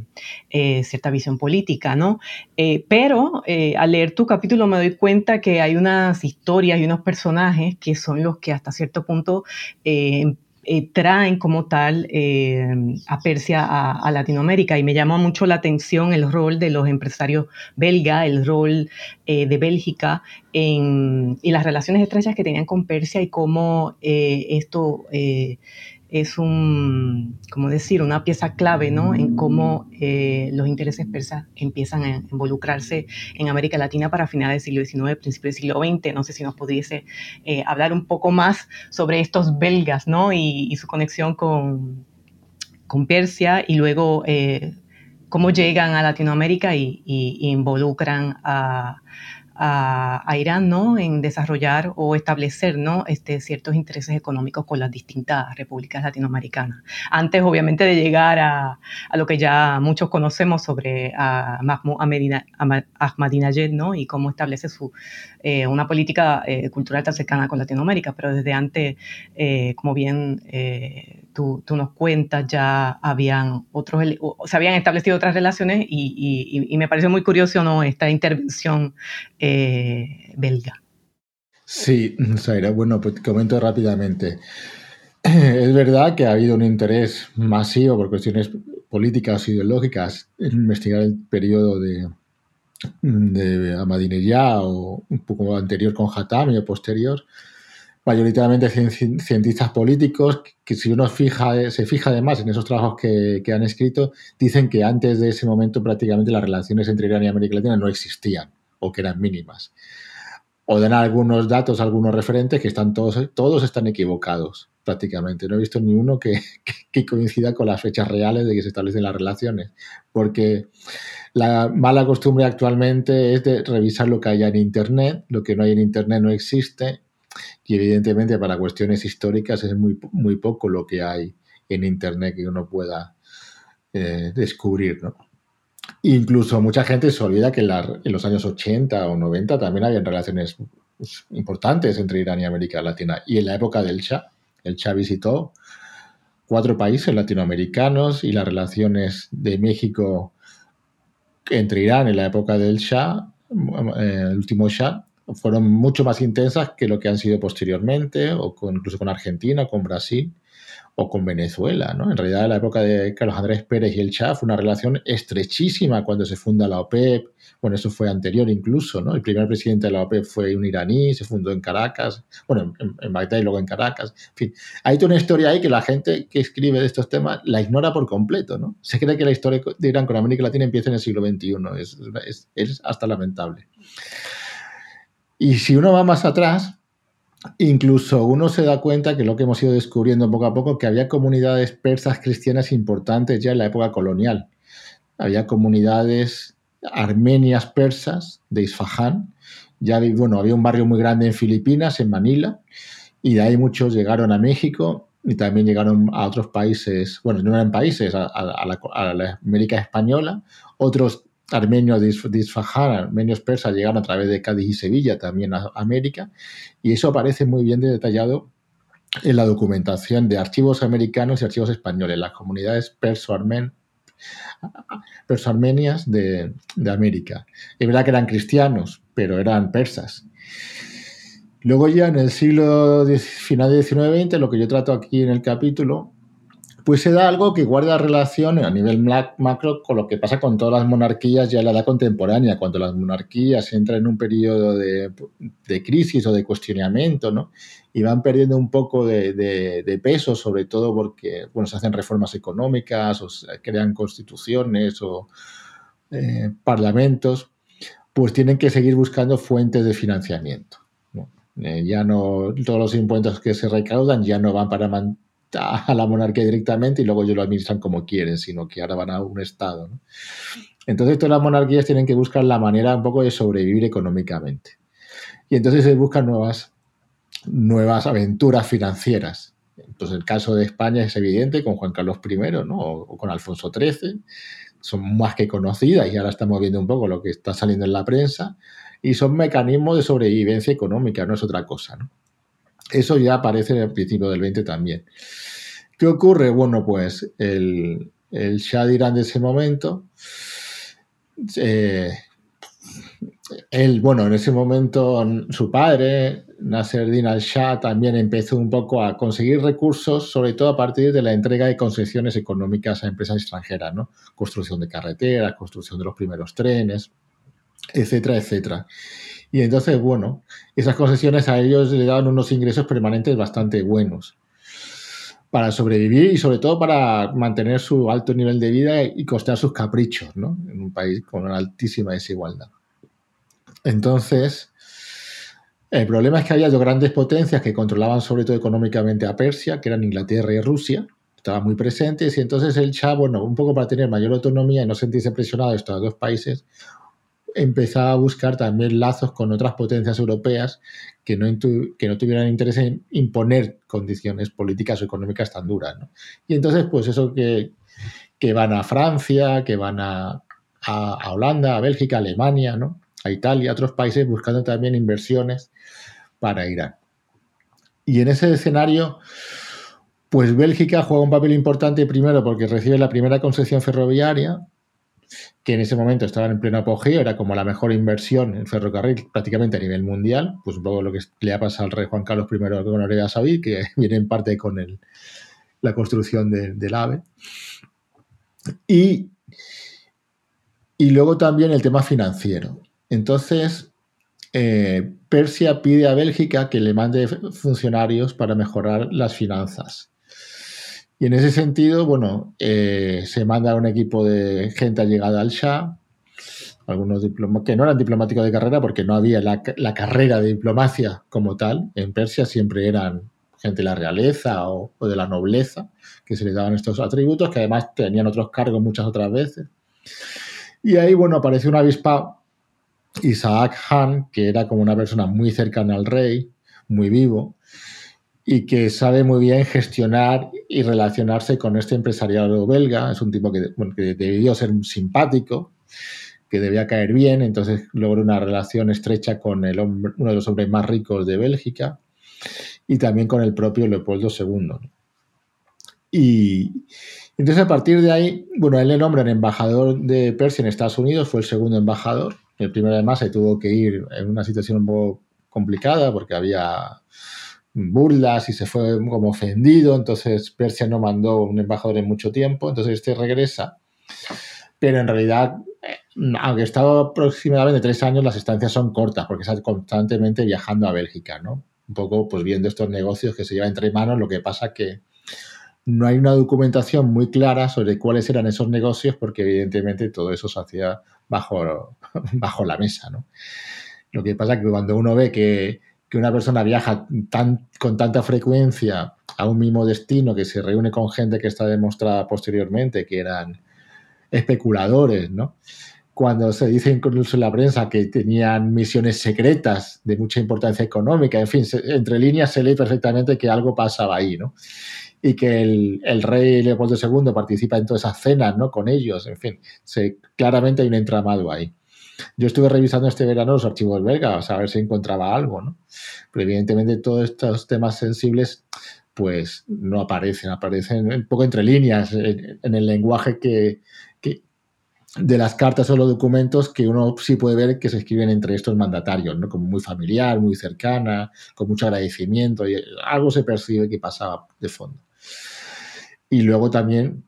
eh, cierta visión política, ¿no? pero al leer tu capítulo me doy cuenta que hay unas historias y unos personajes que son los que hasta cierto punto eh, traen como tal eh, a Persia a, Latinoamérica. Y me llama mucho la atención el rol de los empresarios belga, el rol eh, de Bélgica en, y las relaciones estrechas que tenían con Persia y cómo esto es un, como decir, una pieza clave ¿no? en cómo eh, los intereses persas empiezan a involucrarse en América Latina para finales del siglo XIX, principios del siglo XX. No sé si nos pudiese eh, hablar un poco más sobre estos belgas ¿no? y, su conexión con, con, Persia y luego eh, cómo llegan a Latinoamérica y involucran a a, Irán ¿no? en desarrollar o establecer ¿no? este, ciertos intereses económicos con las distintas repúblicas latinoamericanas. Antes, obviamente, de llegar a, a lo que ya muchos conocemos sobre a Mahmoud Ahmadinejad ¿no? y cómo establece su, eh, una política eh, cultural tan cercana con Latinoamérica, pero desde antes, eh, como bien tú, nos cuentas, ya habían otros, se habían establecido otras relaciones y, me pareció muy curioso ¿no? esta intervención belga. Sí, Zaira, bueno, pues comento rápidamente. Es verdad que ha habido un interés masivo por cuestiones políticas ideológicas en investigar el periodo de, de Ahmadinejad o un poco anterior con Hatami o posterior, mayoritariamente cientistas políticos, que si uno fija, se fija además en esos trabajos que, que, han escrito, dicen que antes de ese momento prácticamente las relaciones entre Irán y América Latina no existían o que eran mínimas. O dan algunos datos, algunos referentes que están todos, todos están equivocados prácticamente. No he visto ni uno que, que, coincida con las fechas reales de que se establecen las relaciones, porque la mala costumbre actualmente es de revisar lo que hay en Internet, lo que no hay en Internet no existe, y evidentemente para cuestiones históricas es muy, muy poco lo que hay en Internet que uno pueda eh, descubrir. ¿no? Incluso mucha gente se olvida que en, los años 80 o 90 también habían relaciones importantes entre Irán y América Latina. Y en la época del Shah, el Shah visitó cuatro países latinoamericanos y las relaciones de México entre Irán en la época del Shah, eh, el último Shah, fueron mucho más intensas que lo que han sido posteriormente, o incluso con Argentina con Brasil o con Venezuela. ¿no? En realidad, en la época de Carlos Andrés Pérez y el Chá fue una relación estrechísima cuando se funda la OPEP. Bueno, eso fue anterior incluso. ¿no? El primer presidente de la OPEP fue un iraní, se fundó en Caracas, bueno, en, Bagdad y luego en Caracas. En fin, hay toda una historia ahí que la gente que escribe de estos temas la ignora por completo. ¿no? Se cree que la historia de Irán con América Latina empieza en el siglo XXI. Es hasta lamentable. Y si uno va más atrás, Incluso uno se da cuenta que lo que hemos ido descubriendo poco a poco, que había comunidades persas cristianas importantes ya en la época colonial. Había comunidades armenias persas de Isfahán. Ya bueno, había un barrio muy grande en Filipinas, en Manila, y de ahí muchos llegaron a México y también llegaron a otros países, bueno, no eran países, a, la, a la América Española. Otros armenios de armenios persas, llegaron a través de Cádiz y Sevilla también a América, y eso aparece muy bien detallado en la documentación de archivos americanos y archivos españoles, las comunidades perso-armenias de, América. Es verdad que eran cristianos, pero eran persas. Luego ya en el siglo final del XIX-XX, lo que yo trato aquí en el capítulo, pues se da algo que guarda relación a nivel macro con lo que pasa con todas las monarquías ya en la edad contemporánea, cuando las monarquías entran en un periodo de, crisis o de cuestionamiento, ¿no? Y van perdiendo un poco de, peso, sobre todo porque, bueno, se hacen reformas económicas o se crean constituciones o eh, parlamentos, pues tienen que seguir buscando fuentes de financiamiento. Eh, ya no, todos los impuestos que se recaudan ya no van para mantener a la monarquía directamente y luego ellos lo administran como quieren, sino que ahora van a un Estado. Entonces todas las monarquías tienen que buscar la manera un poco de sobrevivir económicamente. Y entonces se buscan nuevas, nuevas aventuras financieras. Entonces el caso de España es evidente con Juan Carlos I ¿no? o, con Alfonso XIII. Son más que conocidas y ahora estamos viendo un poco lo que está saliendo en la prensa. Y son mecanismos de sobrevivencia económica, no es otra cosa. ¿no? Eso ya aparece en el principio del 20 también. ¿Qué ocurre? Bueno, pues el, el Shah de Irán de ese momento, eh, bueno, en ese momento su padre, Nasser al-Shah, también empezó un poco a conseguir recursos, sobre todo a partir de la entrega de concesiones económicas a empresas extranjeras, ¿no? Construcción de carreteras, construcción de los primeros trenes, etcétera, etcétera. Y entonces, bueno, esas concesiones a ellos le daban unos ingresos permanentes bastante buenos. para sobrevivir y sobre todo para mantener su alto nivel de vida y costear sus caprichos, ¿no? En un país con una altísima desigualdad. Entonces, el problema es que había dos grandes potencias que controlaban sobre todo económicamente a Persia, que eran Inglaterra y Rusia, estaban muy presentes y entonces el Shah, bueno, un poco para tener mayor autonomía y no sentirse presionado de estos dos países, empezaba a buscar también lazos con otras potencias europeas que no, que no tuvieran interés en imponer condiciones políticas o económicas tan duras. Y entonces, pues eso que, que van a Francia, que van a, a, Holanda, a Bélgica, a Alemania, ¿no? a Italia, a otros países buscando también inversiones para Irán. Y en ese escenario, pues Bélgica juega un papel importante primero porque recibe la primera concesión ferroviaria, que en ese momento estaban en pleno apogeo, era como la mejor inversión en ferrocarril prácticamente a nivel mundial, pues un poco lo que le ha pasado al rey Juan Carlos I con Arabia Saudí, que viene en parte con el, la construcción del AVE. Y, y luego también el tema financiero. Entonces, eh, Persia pide a Bélgica que le mande funcionarios para mejorar las finanzas. Y en ese sentido, bueno, eh, se manda un equipo de gente allegada al Shah, algunos que no eran diplomáticos de carrera porque no había la, carrera de diplomacia como tal. En Persia siempre eran gente de la realeza o, de la nobleza que se les daban estos atributos, que además tenían otros cargos muchas otras veces. Y ahí, bueno, apareció un avispado, Isaac Han, que era como una persona muy cercana al rey, muy vivo, y que sabe muy bien gestionar y relacionarse con este empresariado belga. Es un tipo que, debió ser simpático, que debía caer bien, entonces logró una relación estrecha con el hombre, uno de los hombres más ricos de Bélgica y también con el propio Leopoldo II. Y entonces a partir de ahí, bueno, él le nombran embajador de Persia en Estados Unidos, fue el segundo embajador. El primero además se tuvo que ir en una situación un poco complicada porque había burlas y se fue como ofendido, entonces Persia no mandó un embajador en mucho tiempo, entonces este regresa, pero en realidad, eh, aunque estado aproximadamente tres años, las estancias son cortas porque está constantemente viajando a Bélgica, ¿no? Un poco pues viendo estos negocios que se llevan entre manos, lo que pasa que no hay una documentación muy clara sobre cuáles eran esos negocios porque evidentemente todo eso se hacía bajo, bajo la mesa, ¿no? Lo que pasa que cuando uno ve que que una persona viaja tan, con tanta frecuencia a un mismo destino, que se reúne con gente que está demostrada posteriormente que eran especuladores, ¿no? Cuando se dice incluso en la prensa que tenían misiones secretas de mucha importancia económica, en fin, entre líneas se lee perfectamente que algo pasaba ahí, ¿no? Y que el, rey Leopoldo II participa en todas esas cenas, ¿no? Con ellos, en fin, claramente hay un entramado ahí. Yo estuve revisando este verano los archivos belgas a ver si encontraba algo, ¿no? Pero evidentemente todos estos temas sensibles pues no aparecen, aparecen un poco entre líneas en, el lenguaje que, de las cartas o los documentos que uno sí puede ver que se escriben entre estos mandatarios, ¿no? Como muy familiar, muy cercana, con mucho agradecimiento y algo se percibe que pasaba de fondo. Y luego también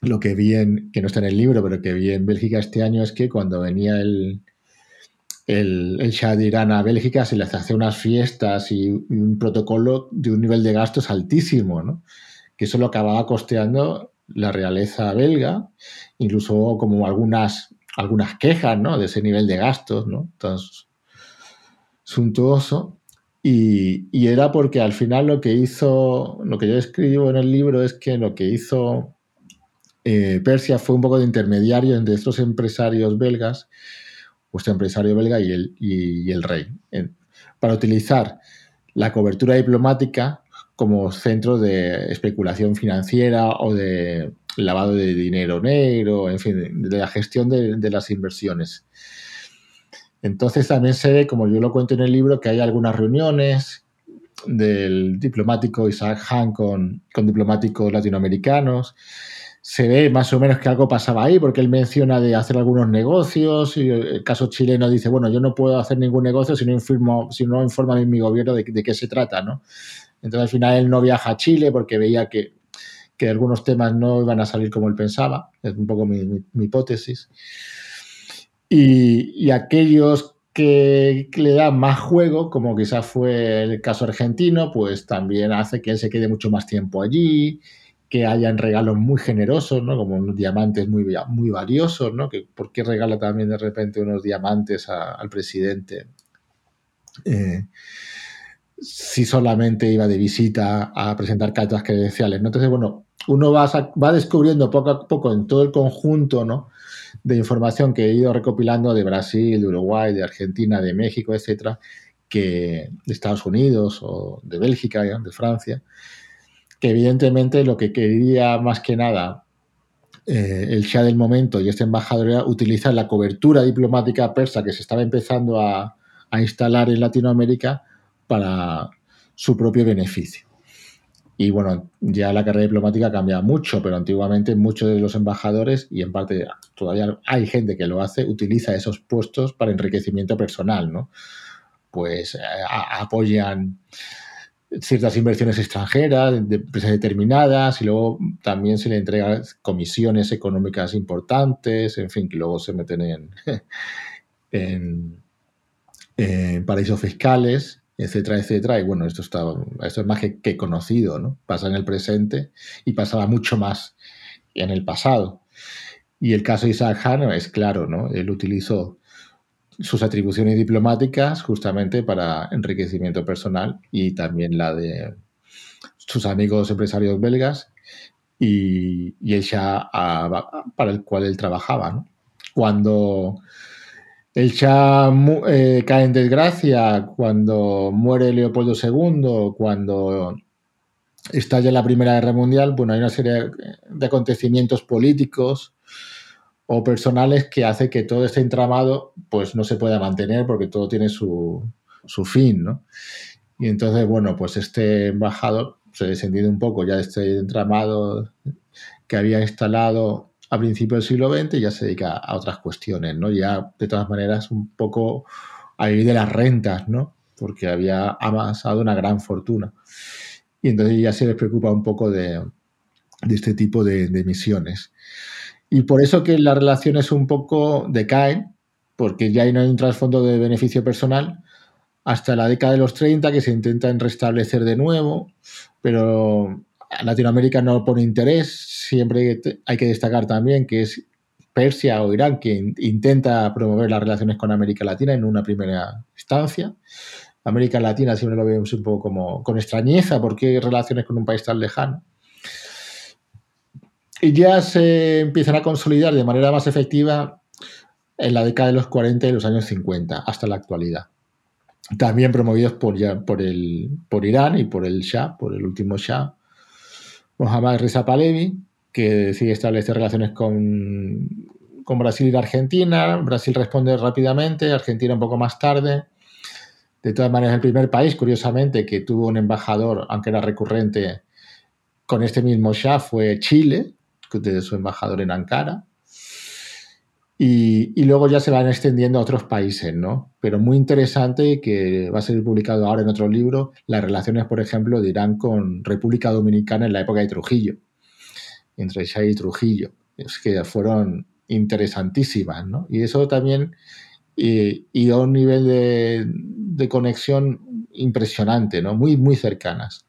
lo que vi en, que no está en el libro, pero que vi en Bélgica este año es que cuando venía el, el, el Shah de Irán a Bélgica se les hacía unas fiestas y, un protocolo de un nivel de gastos altísimo, ¿no? que eso lo acababa costeando la realeza belga, incluso como algunas, algunas quejas ¿no? de ese nivel de gastos, ¿no? tan suntuoso. Y, y, era porque al final lo que hizo, lo que yo escribo en el libro es que lo que hizo eh, Persia fue un poco de intermediario entre estos empresarios belgas, vuestro empresario belga y el, rey, para utilizar la cobertura diplomática como centro de especulación financiera o de lavado de dinero negro, en fin, de la gestión de, las inversiones. Entonces también se ve, como yo lo cuento en el libro, que hay algunas reuniones del diplomático Isaac Han con diplomáticos latinoamericanos se ve más o menos que algo pasaba ahí, porque él menciona de hacer algunos negocios, y el caso chileno dice, bueno, yo no puedo hacer ningún negocio si no, informo, si no informa a mi gobierno de, qué se trata, ¿no? Entonces al final él no viaja a Chile porque veía que, algunos temas no iban a salir como él pensaba, es un poco mi, hipótesis. Y, aquellos que, le da más juego, como quizás fue el caso argentino, pues también hace que él se quede mucho más tiempo allí, que hayan regalos muy generosos, ¿no? Como unos diamantes muy, muy valiosos, ¿no? ¿Por qué regala también de repente unos diamantes al presidente? Eh, si solamente iba de visita a presentar cartas credenciales. ¿no? Entonces, bueno, uno va, va descubriendo poco a poco en todo el conjunto ¿no? de información que he ido recopilando de Brasil, de Uruguay, de Argentina, de México, etcétera, que de Estados Unidos o de Bélgica, de Francia, que evidentemente lo que quería más que nada eh, el Shah del momento y este embajador era utilizar la cobertura diplomática persa que se estaba empezando a, a instalar en Latinoamérica para su propio beneficio. Y bueno, ya la carrera diplomática cambia mucho, pero antiguamente muchos de los embajadores, y en parte todavía hay gente que lo hace, utiliza esos puestos para enriquecimiento personal, ¿no? Pues eh, apoyan ciertas inversiones extranjeras de empresas determinadas y luego también se le entregan comisiones económicas importantes, en fin, que luego se meten en, en paraísos fiscales etcétera, etcétera. Y bueno, esto, está, esto es más que, conocido, ¿no? Pasa en el presente y pasaba mucho más en el pasado. Y el caso de Isaac Hano es claro, ¿no? Él utilizó sus atribuciones diplomáticas justamente para enriquecimiento personal y también la de sus amigos empresarios belgas y, y el Shah para el cual él trabajaba. Cuando el Shah eh, cae en desgracia cuando muere Leopoldo II, cuando estalla la Primera Guerra Mundial. Bueno, hay una serie de acontecimientos políticos o personales que hace que todo este entramado pues no se pueda mantener porque todo tiene su, su fin, ¿no? Y entonces, bueno, pues este embajador se descendido un poco ya de este entramado que había instalado a principios del siglo XX ya se dedica a otras cuestiones, ¿no? Ya, de todas maneras, un poco a vivir de las rentas, ¿no? Porque había amasado una gran fortuna. Y entonces ya se les preocupa un poco de, este tipo de, de, misiones. Y por eso que las relaciones un poco decaen, porque ya no hay un trasfondo de beneficio personal, hasta la década de los 30 que se intentan restablecer de nuevo, pero Latinoamérica no pone interés, siempre hay que destacar también que es Persia o Irán quien intenta promover las relaciones con América Latina en una primera instancia. América Latina siempre lo vemos un poco como con extrañeza, porque hay relaciones con un país tan lejano? Y ya se empiezan a consolidar de manera más efectiva en la década de los 40 y los años 50, hasta la actualidad. También promovidos por, por, el, por Irán y por el Shah, por el último Shah, Mohammad Reza Pahlavi, que decide establecer relaciones con, con Brasil y Argentina. Brasil responde rápidamente, Argentina un poco más tarde. De todas maneras, el primer país, curiosamente, que tuvo un embajador, aunque era recurrente, con este mismo Shah fue Chile, de su embajador en Ankara. Y, y, luego ya se van extendiendo a otros países, ¿no? Pero muy interesante que va a ser publicado ahora en otro libro, las relaciones, por ejemplo, de Irán con República Dominicana en la época de Trujillo, entre Shah y Trujillo, es que fueron interesantísimas, ¿no? Y eso también y, a un nivel de, de, conexión impresionante, ¿no? Muy, muy cercanas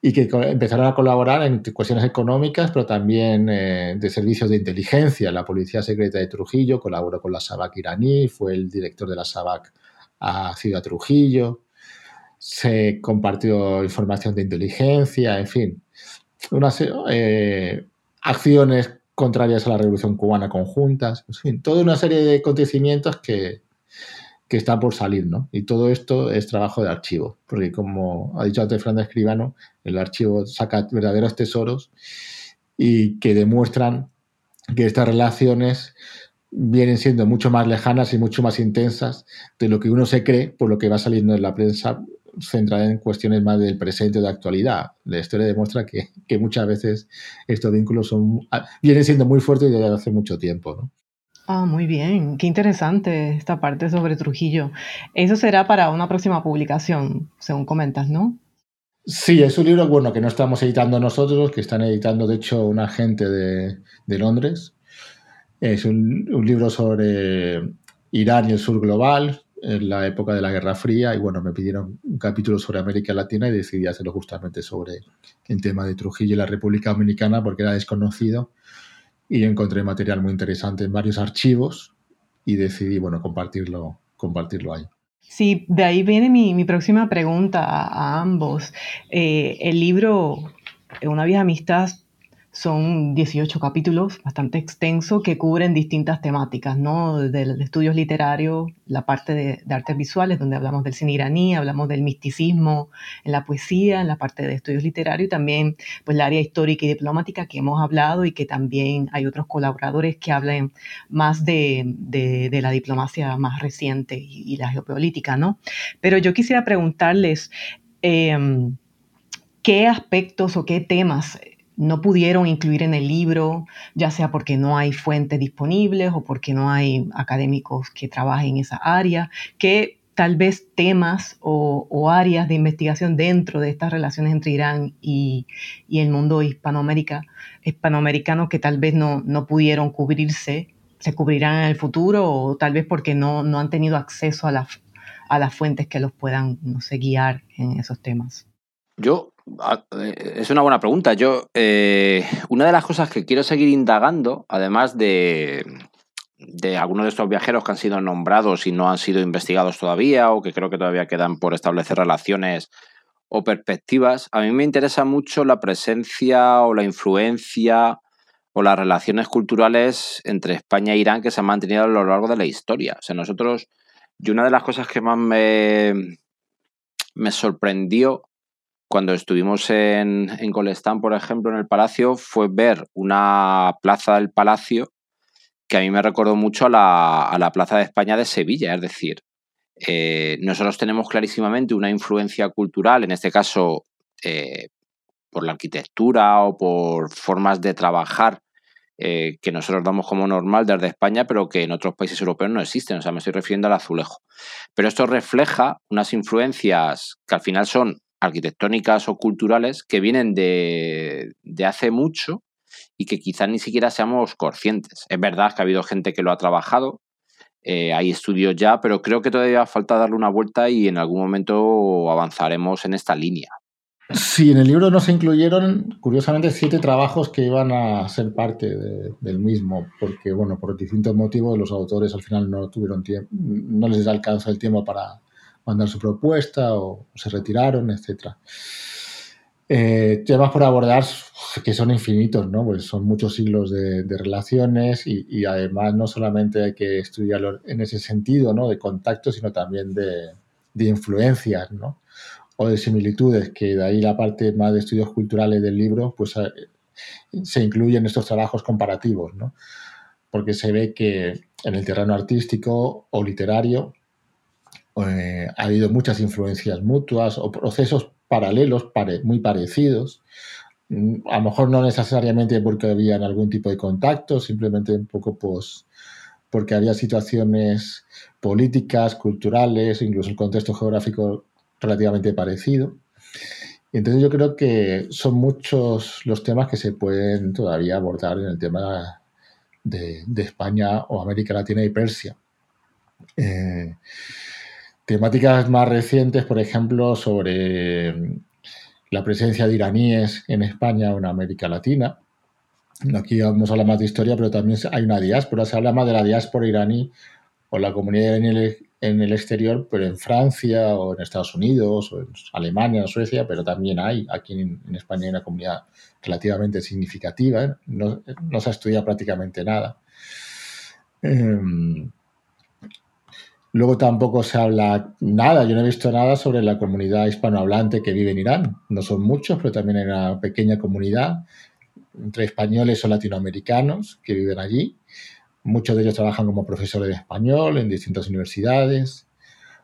y que empezaron a colaborar en cuestiones económicas, pero también eh, de servicios de inteligencia. La Policía Secreta de Trujillo colaboró con la SABAC iraní, fue el director de la SABAC a Ciudad Trujillo, se compartió información de inteligencia, en fin, unas eh, acciones contrarias a la Revolución Cubana conjuntas, en fin, toda una serie de acontecimientos que, que está por salir, ¿no? Y todo esto es trabajo de archivo, porque como ha dicho antes Fran de Escribano, el archivo saca verdaderos tesoros y que demuestran que estas relaciones vienen siendo mucho más lejanas y mucho más intensas de lo que uno se cree por lo que va saliendo en la prensa centrada en cuestiones más del presente de actualidad. La historia demuestra que, que muchas veces estos vínculos son, vienen siendo muy fuertes desde hace mucho tiempo. ¿no? Ah, muy bien, qué interesante esta parte sobre Trujillo. Eso será para una próxima publicación, según comentas, ¿no? Sí, es un libro bueno que no estamos editando nosotros, que están editando de hecho un agente de, Londres. Es un, libro sobre Irán y el sur global, en la época de la Guerra Fría y bueno, me pidieron un capítulo sobre América Latina y decidí hacerlo justamente sobre el tema de Trujillo y la República Dominicana porque era desconocido y encontré material muy interesante en varios archivos y decidí, bueno, compartirlo, compartirlo ahí. Sí, de ahí viene mi, próxima pregunta a, ambos. Eh, el libro Una vieja amistad son 18 capítulos, bastante extenso, que cubren distintas temáticas, ¿no? De, estudios literarios, la parte de, artes visuales, donde hablamos del cine iraní, hablamos del misticismo en la poesía, en la parte de estudios literarios, y también pues el área histórica y diplomática que hemos hablado y que también hay otros colaboradores que hablen más de, la diplomacia más reciente y, la geopolítica, ¿no? Pero yo quisiera preguntarles... Em, ¿Qué aspectos o qué temas no pudieron incluir en el libro, ya sea porque no hay fuentes disponibles o porque no hay académicos que trabajen en esa área, que tal vez temas o, áreas de investigación dentro de estas relaciones entre Irán y, el mundo hispanoamérica, hispanoamericano que tal vez no, no, pudieron cubrirse, se cubrirán en el futuro o tal vez porque no, no han tenido acceso a, las a las fuentes que los puedan no sé, guiar en esos temas. Yo es una buena pregunta. Yo, eh, una de las cosas que quiero seguir indagando, además de, de algunos de estos viajeros que han sido nombrados y no han sido investigados todavía, o que creo que todavía quedan por establecer relaciones o perspectivas, a mí me interesa mucho la presencia o la influencia o las relaciones culturales entre España e Irán que se han mantenido a lo largo de la historia. O sea, nosotros, y una de las cosas que más me, me sorprendió cuando estuvimos en, en Colestán, por ejemplo, en el Palacio, fue ver una plaza del Palacio que a mí me recordó mucho a la, Plaza de España de Sevilla. Es decir, eh, nosotros tenemos clarísimamente una influencia cultural, en este caso eh, por la arquitectura o por formas de trabajar eh, que nosotros damos como normal desde España, pero que en otros países europeos no existen. O sea, me estoy refiriendo al azulejo. Pero esto refleja unas influencias que al final son arquitectónicas o culturales que vienen de, hace mucho y que quizás ni siquiera seamos conscientes. Es verdad que ha habido gente que lo ha trabajado, eh, hay estudios ya, pero creo que todavía falta darle una vuelta y en algún momento avanzaremos en esta línea. Sí, en el libro no se incluyeron, curiosamente, siete trabajos que iban a ser parte del mismo, porque, bueno, por distintos motivos los autores al final no tuvieron tiempo, no les alcanza el tiempo para, mandar su propuesta o se retiraron, etc. Eh, temas por abordar que son infinitos, ¿no? Pues son muchos siglos de, relaciones y, además no solamente hay que estudiarlo en ese sentido, ¿no? De contacto, sino también de, influencias, ¿no? O de similitudes, que de ahí la parte más de estudios culturales del libro, pues eh, se incluyen estos trabajos comparativos, ¿no? Porque se ve que en el terreno artístico o literario eh, ha habido muchas influencias mutuas o procesos paralelos muy parecidos. Mm, a lo mejor no necesariamente porque había algún tipo de contacto, simplemente un poco pues, porque había situaciones políticas, culturales, incluso el contexto geográfico relativamente parecido. entonces yo creo que son muchos los temas que se pueden todavía abordar en el tema de, España o América Latina y Persia. Eh, Temáticas más recientes, por ejemplo, sobre la presencia de iraníes en España o en América Latina. Aquí vamos a hablar más de historia, pero también hay una diáspora. Se habla más de la diáspora iraní o la comunidad en el exterior, pero en Francia o en Estados Unidos o en Alemania o Suecia, pero también hay, aquí en, España hay una comunidad relativamente significativa, ¿eh? no, se ha estudiado prácticamente nada. Em, Luego tampoco se habla nada, yo no he visto nada sobre la comunidad hispanohablante que vive en Irán. No son muchos, pero también hay una pequeña comunidad entre españoles o latinoamericanos que viven allí. Muchos de ellos trabajan como profesores de español en distintas universidades.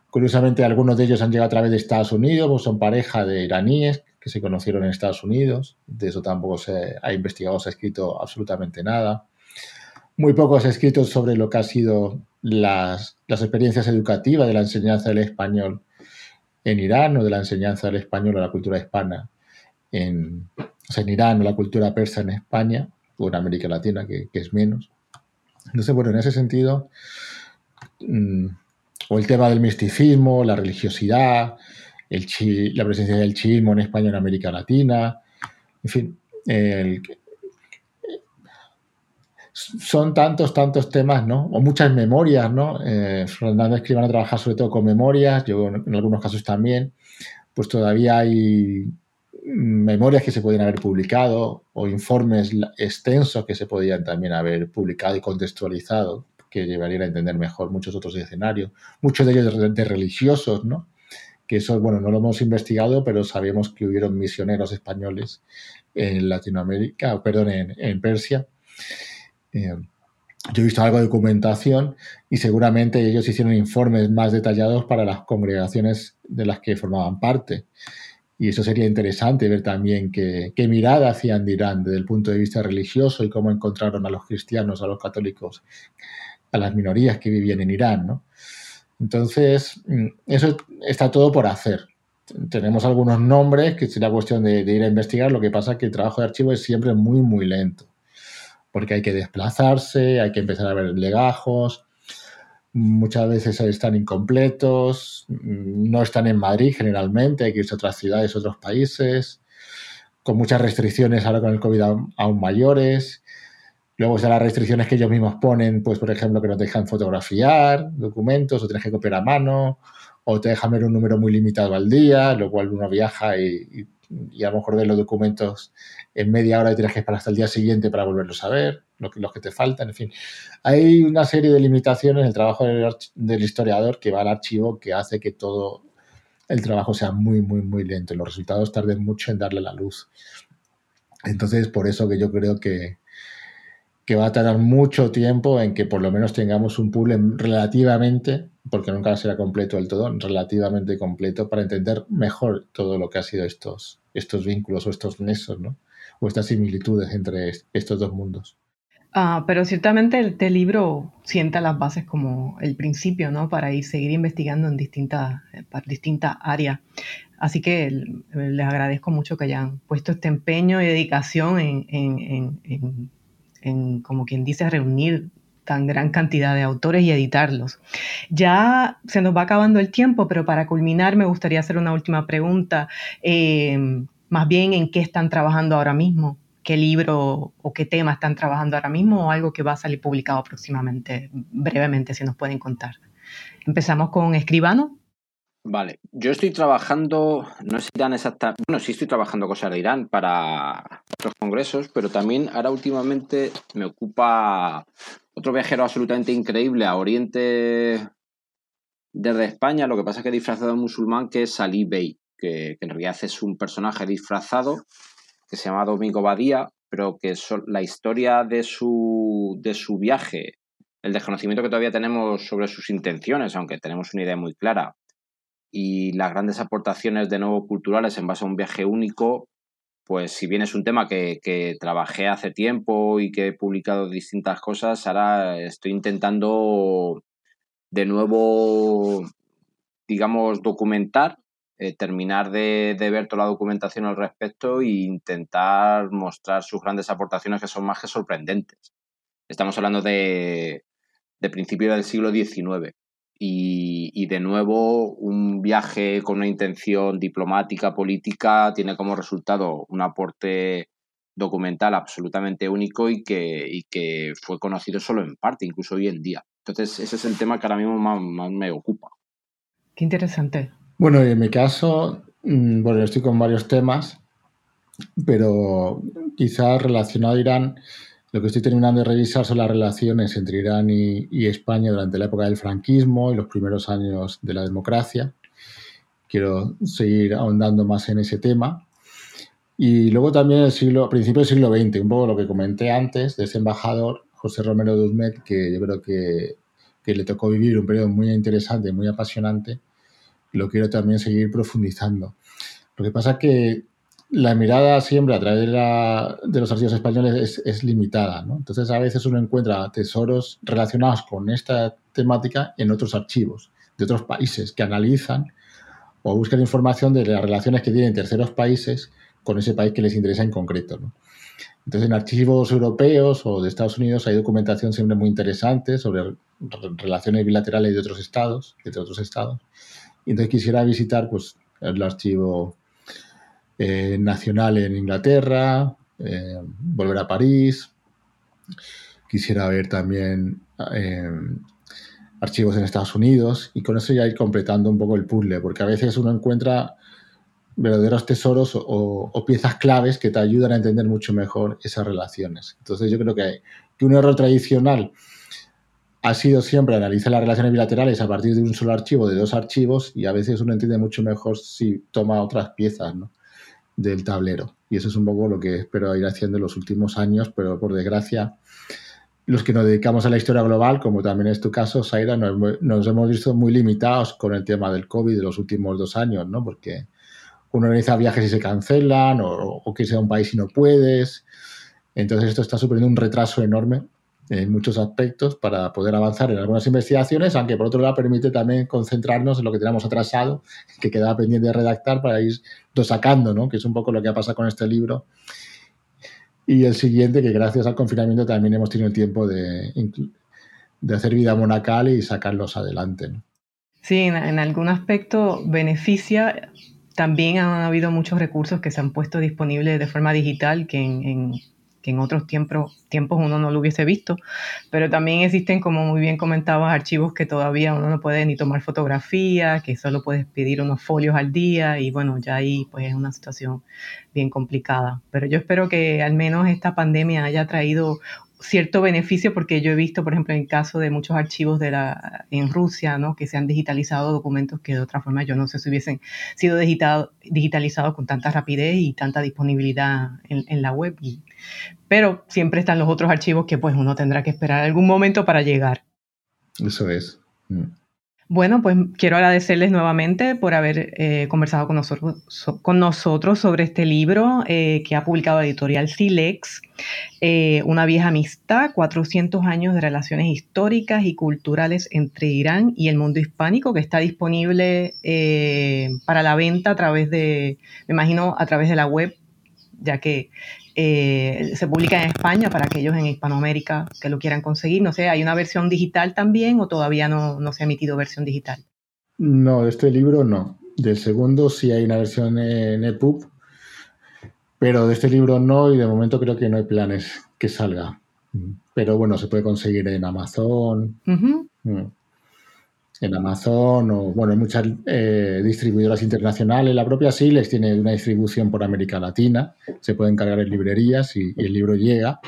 Curiosamente, algunos de ellos han llegado a través de Estados Unidos, o son pareja de iraníes que se conocieron en Estados Unidos. De eso tampoco se ha investigado, se ha escrito absolutamente nada. Muy pocos escritos sobre lo que ha sido las, experiencias educativas de la enseñanza del español en Irán o de la enseñanza del español a la cultura hispana en, en Irán o la cultura persa en España o en América Latina, que, es menos. Entonces, bueno, en ese sentido, mm, o el tema del misticismo, la religiosidad, el la presencia del chiismo en España y en América Latina, en fin, son tantos, tantos temas, ¿no? O muchas memorias, ¿no? Eh, Fernández que iban a trabajar sobre todo con memorias, yo en algunos casos también, pues todavía hay memorias que se podían haber publicado o informes extensos que se podían también haber publicado y contextualizado, que llevarían a entender mejor muchos otros escenarios, muchos de ellos de, religiosos, ¿no? Que eso, bueno, no lo hemos investigado, pero sabemos que hubieron misioneros españoles en Latinoamérica, perdón, en, Persia. Eh, yo he visto algo de documentación y seguramente ellos hicieron informes más detallados para las congregaciones de las que formaban parte. Y eso sería interesante ver también qué, mirada hacían de Irán desde el punto de vista religioso y cómo encontraron a los cristianos, a los católicos, a las minorías que vivían en Irán. ¿no? Entonces, mm, eso está todo por hacer. Tenemos algunos nombres que sería cuestión de, ir a investigar. Lo que pasa es que el trabajo de archivo es siempre muy, muy lento. Porque hay que desplazarse, hay que empezar a ver legajos, muchas veces están incompletos, no están en Madrid generalmente, hay que irse a otras ciudades, otros países, con muchas restricciones ahora con el COVID aún, mayores. Luego están las restricciones que ellos mismos ponen, pues por ejemplo que no te dejan fotografiar documentos o tienes que copiar a mano o te dejan ver un número muy limitado al día, lo cual uno viaja y, y, a lo mejor ve los documentos en media hora y tienes que esperar hasta el día siguiente para volverlos a ver los que te faltan, en fin. Hay una serie de limitaciones en el trabajo del, historiador que va al archivo que hace que todo el trabajo sea muy, muy, muy lento y los resultados tarden mucho en darle la luz. Entonces, por eso que yo creo que, que va a tardar mucho tiempo en que por lo menos tengamos un pool relativamente, porque nunca será completo del todo, relativamente completo para entender mejor todo lo que ha sido estos, estos vínculos o estos nexos, ¿no? O estas similitudes entre estos dos mundos. Ah, pero ciertamente este libro sienta las bases como el principio, ¿no? Para ir seguir investigando en distintas, eh, distintas áreas. Así que les agradezco mucho que hayan puesto este empeño y dedicación en, como quien dice, reunir tan gran cantidad de autores y editarlos. Ya se nos va acabando el tiempo, pero para culminar me gustaría hacer una última pregunta, eh, más bien en qué están trabajando ahora mismo qué libro o qué tema están trabajando ahora mismo o algo que va a salir publicado próximamente, brevemente, si nos pueden contar. Empezamos con Escribano. Vale, yo estoy trabajando, no es Irán exactamente, bueno, sí estoy trabajando cosas de Irán para otros congresos, pero también ahora últimamente me ocupa otro viajero absolutamente increíble a Oriente desde España, lo que pasa es que disfrazado de musulmán, que es Ali Bey, que en realidad es un personaje disfrazado que se llama Domingo Badía, pero que la historia de su, de su viaje, el desconocimiento que todavía tenemos sobre sus intenciones, aunque tenemos una idea muy clara, y las grandes aportaciones de nuevo culturales en base a un viaje único, pues si bien es un tema que, trabajé hace tiempo y que he publicado distintas cosas, ahora estoy intentando de nuevo, digamos, documentar eh, terminar de, ver toda la documentación al respecto e intentar mostrar sus grandes aportaciones que son más que sorprendentes. Estamos hablando de, de principio del siglo XIX y, y, de nuevo un viaje con una intención diplomática, política, tiene como resultado un aporte documental absolutamente único y que, y que fue conocido solo en parte, incluso hoy en día. Entonces, ese es el tema que ahora mismo más me ocupa. Qué interesante. Bueno, en mi caso, mm, bueno, estoy con varios temas, pero quizás relacionado a Irán, lo que estoy terminando de revisar son las relaciones entre Irán y, España durante la época del franquismo y los primeros años de la democracia. Quiero seguir ahondando más en ese tema. Y luego también el siglo, principio del siglo XX, un poco lo que comenté antes de ese embajador, José Romero Duzmet, que yo creo que, que le tocó vivir un periodo muy interesante, muy apasionante, lo quiero también seguir profundizando. Lo que pasa que la mirada siempre a través de, los archivos españoles es, limitada, Entonces a veces uno encuentra tesoros relacionados con esta temática en otros archivos de otros países que analizan o buscan información de las relaciones que tienen terceros países con ese país que les interesa en concreto. Entonces, en archivos europeos o de Estados Unidos hay documentación siempre muy interesante sobre relaciones bilaterales de otros estados, de otros estados. Y entonces quisiera visitar pues, el archivo eh, nacional en Inglaterra, eh, volver a París. Quisiera ver también eh, archivos en Estados Unidos y con eso ya ir completando un poco el puzzle, porque a veces uno encuentra verdaderos tesoros o, piezas claves que te ayudan a entender mucho mejor esas relaciones. Entonces yo creo que, que un error tradicional ha sido siempre analizar las relaciones bilaterales a partir de un solo archivo, de dos archivos, y a veces uno entiende mucho mejor si toma otras piezas del tablero. Y eso es un poco lo que espero ir haciendo en los últimos años, pero por desgracia, los que nos dedicamos a la historia global, como también es tu caso, Zaira, nos, hemos visto muy limitados con el tema del COVID de los últimos dos años, ¿no? Porque uno organiza viajes y se cancelan, o, o que sea un país y no puedes. Entonces esto está suponiendo un retraso enorme en muchos aspectos para poder avanzar en algunas investigaciones, aunque por otro lado permite también concentrarnos en lo que tenemos atrasado, que quedaba pendiente de redactar para ir sacando, ¿no? que es un poco lo que ha pasado con este libro. Y el siguiente, que gracias al confinamiento también hemos tenido tiempo de, de hacer vida monacal y sacarlos adelante. Sí, en, algún aspecto beneficia. También han habido muchos recursos que se han puesto disponibles de forma digital que en que en otros tiempos, tiempos uno no lo hubiese visto, pero también existen, como muy bien comentabas, archivos que todavía uno no puede ni tomar fotografías, que solo puedes pedir unos folios al día y bueno, ya ahí pues es una situación bien complicada. Pero yo espero que al menos esta pandemia haya traído cierto beneficio porque yo he visto, por ejemplo, en el caso de muchos archivos de la, en Rusia, ¿no? que se han digitalizado documentos que de otra forma yo no sé si hubiesen sido digitalizados con tanta rapidez y tanta disponibilidad en, la web. Pero siempre están los otros archivos que pues uno tendrá que esperar algún momento para llegar. Eso es. Mm. Bueno, pues quiero agradecerles nuevamente por haber eh, conversado con nosotros, con nosotros sobre este libro eh, que ha publicado Editorial Silex, eh, Una vieja amistad, 400 años de relaciones históricas y culturales entre Irán y el mundo hispánico, que está disponible para la venta a través de, me imagino, a través de la web, ya que eh, se publica en España para aquellos en Hispanoamérica que lo quieran conseguir. No sé, ¿hay una versión digital también o todavía no, no se ha emitido versión digital? No, de este libro no. Del segundo sí hay una versión en EPUB, pero de este libro no y de momento creo que no hay planes que salga. Pero bueno, se puede conseguir en Amazon en Amazon o, bueno, hay muchas eh, distribuidoras internacionales. La propia Silex tiene una distribución por América Latina, se puede encargar en librerías y, el libro llega.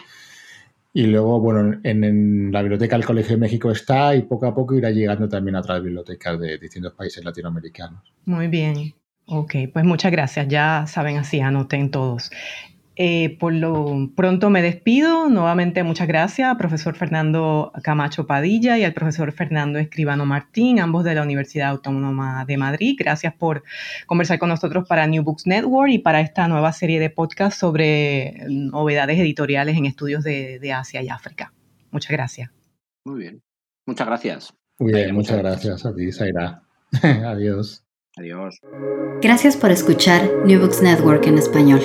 Y luego, bueno, en, la biblioteca del Colegio de México está y poco a poco irá llegando también a otras bibliotecas de distintos países latinoamericanos. Muy bien. Ok, pues muchas gracias. Ya saben así, anoten todos. Eh, por lo pronto me despido. Nuevamente muchas gracias al profesor Fernando Camacho Padilla y al profesor Fernando Escribano Martín, ambos de la Universidad Autónoma de Madrid. Gracias por conversar con nosotros para New Books Network y para esta nueva serie de podcasts sobre novedades editoriales en estudios de, Asia y África. Muchas gracias. Muy bien. Muchas gracias. Muy bien, muchas gracias a ti, Zaira. Adiós. Adiós. Gracias por escuchar New Books Network en español.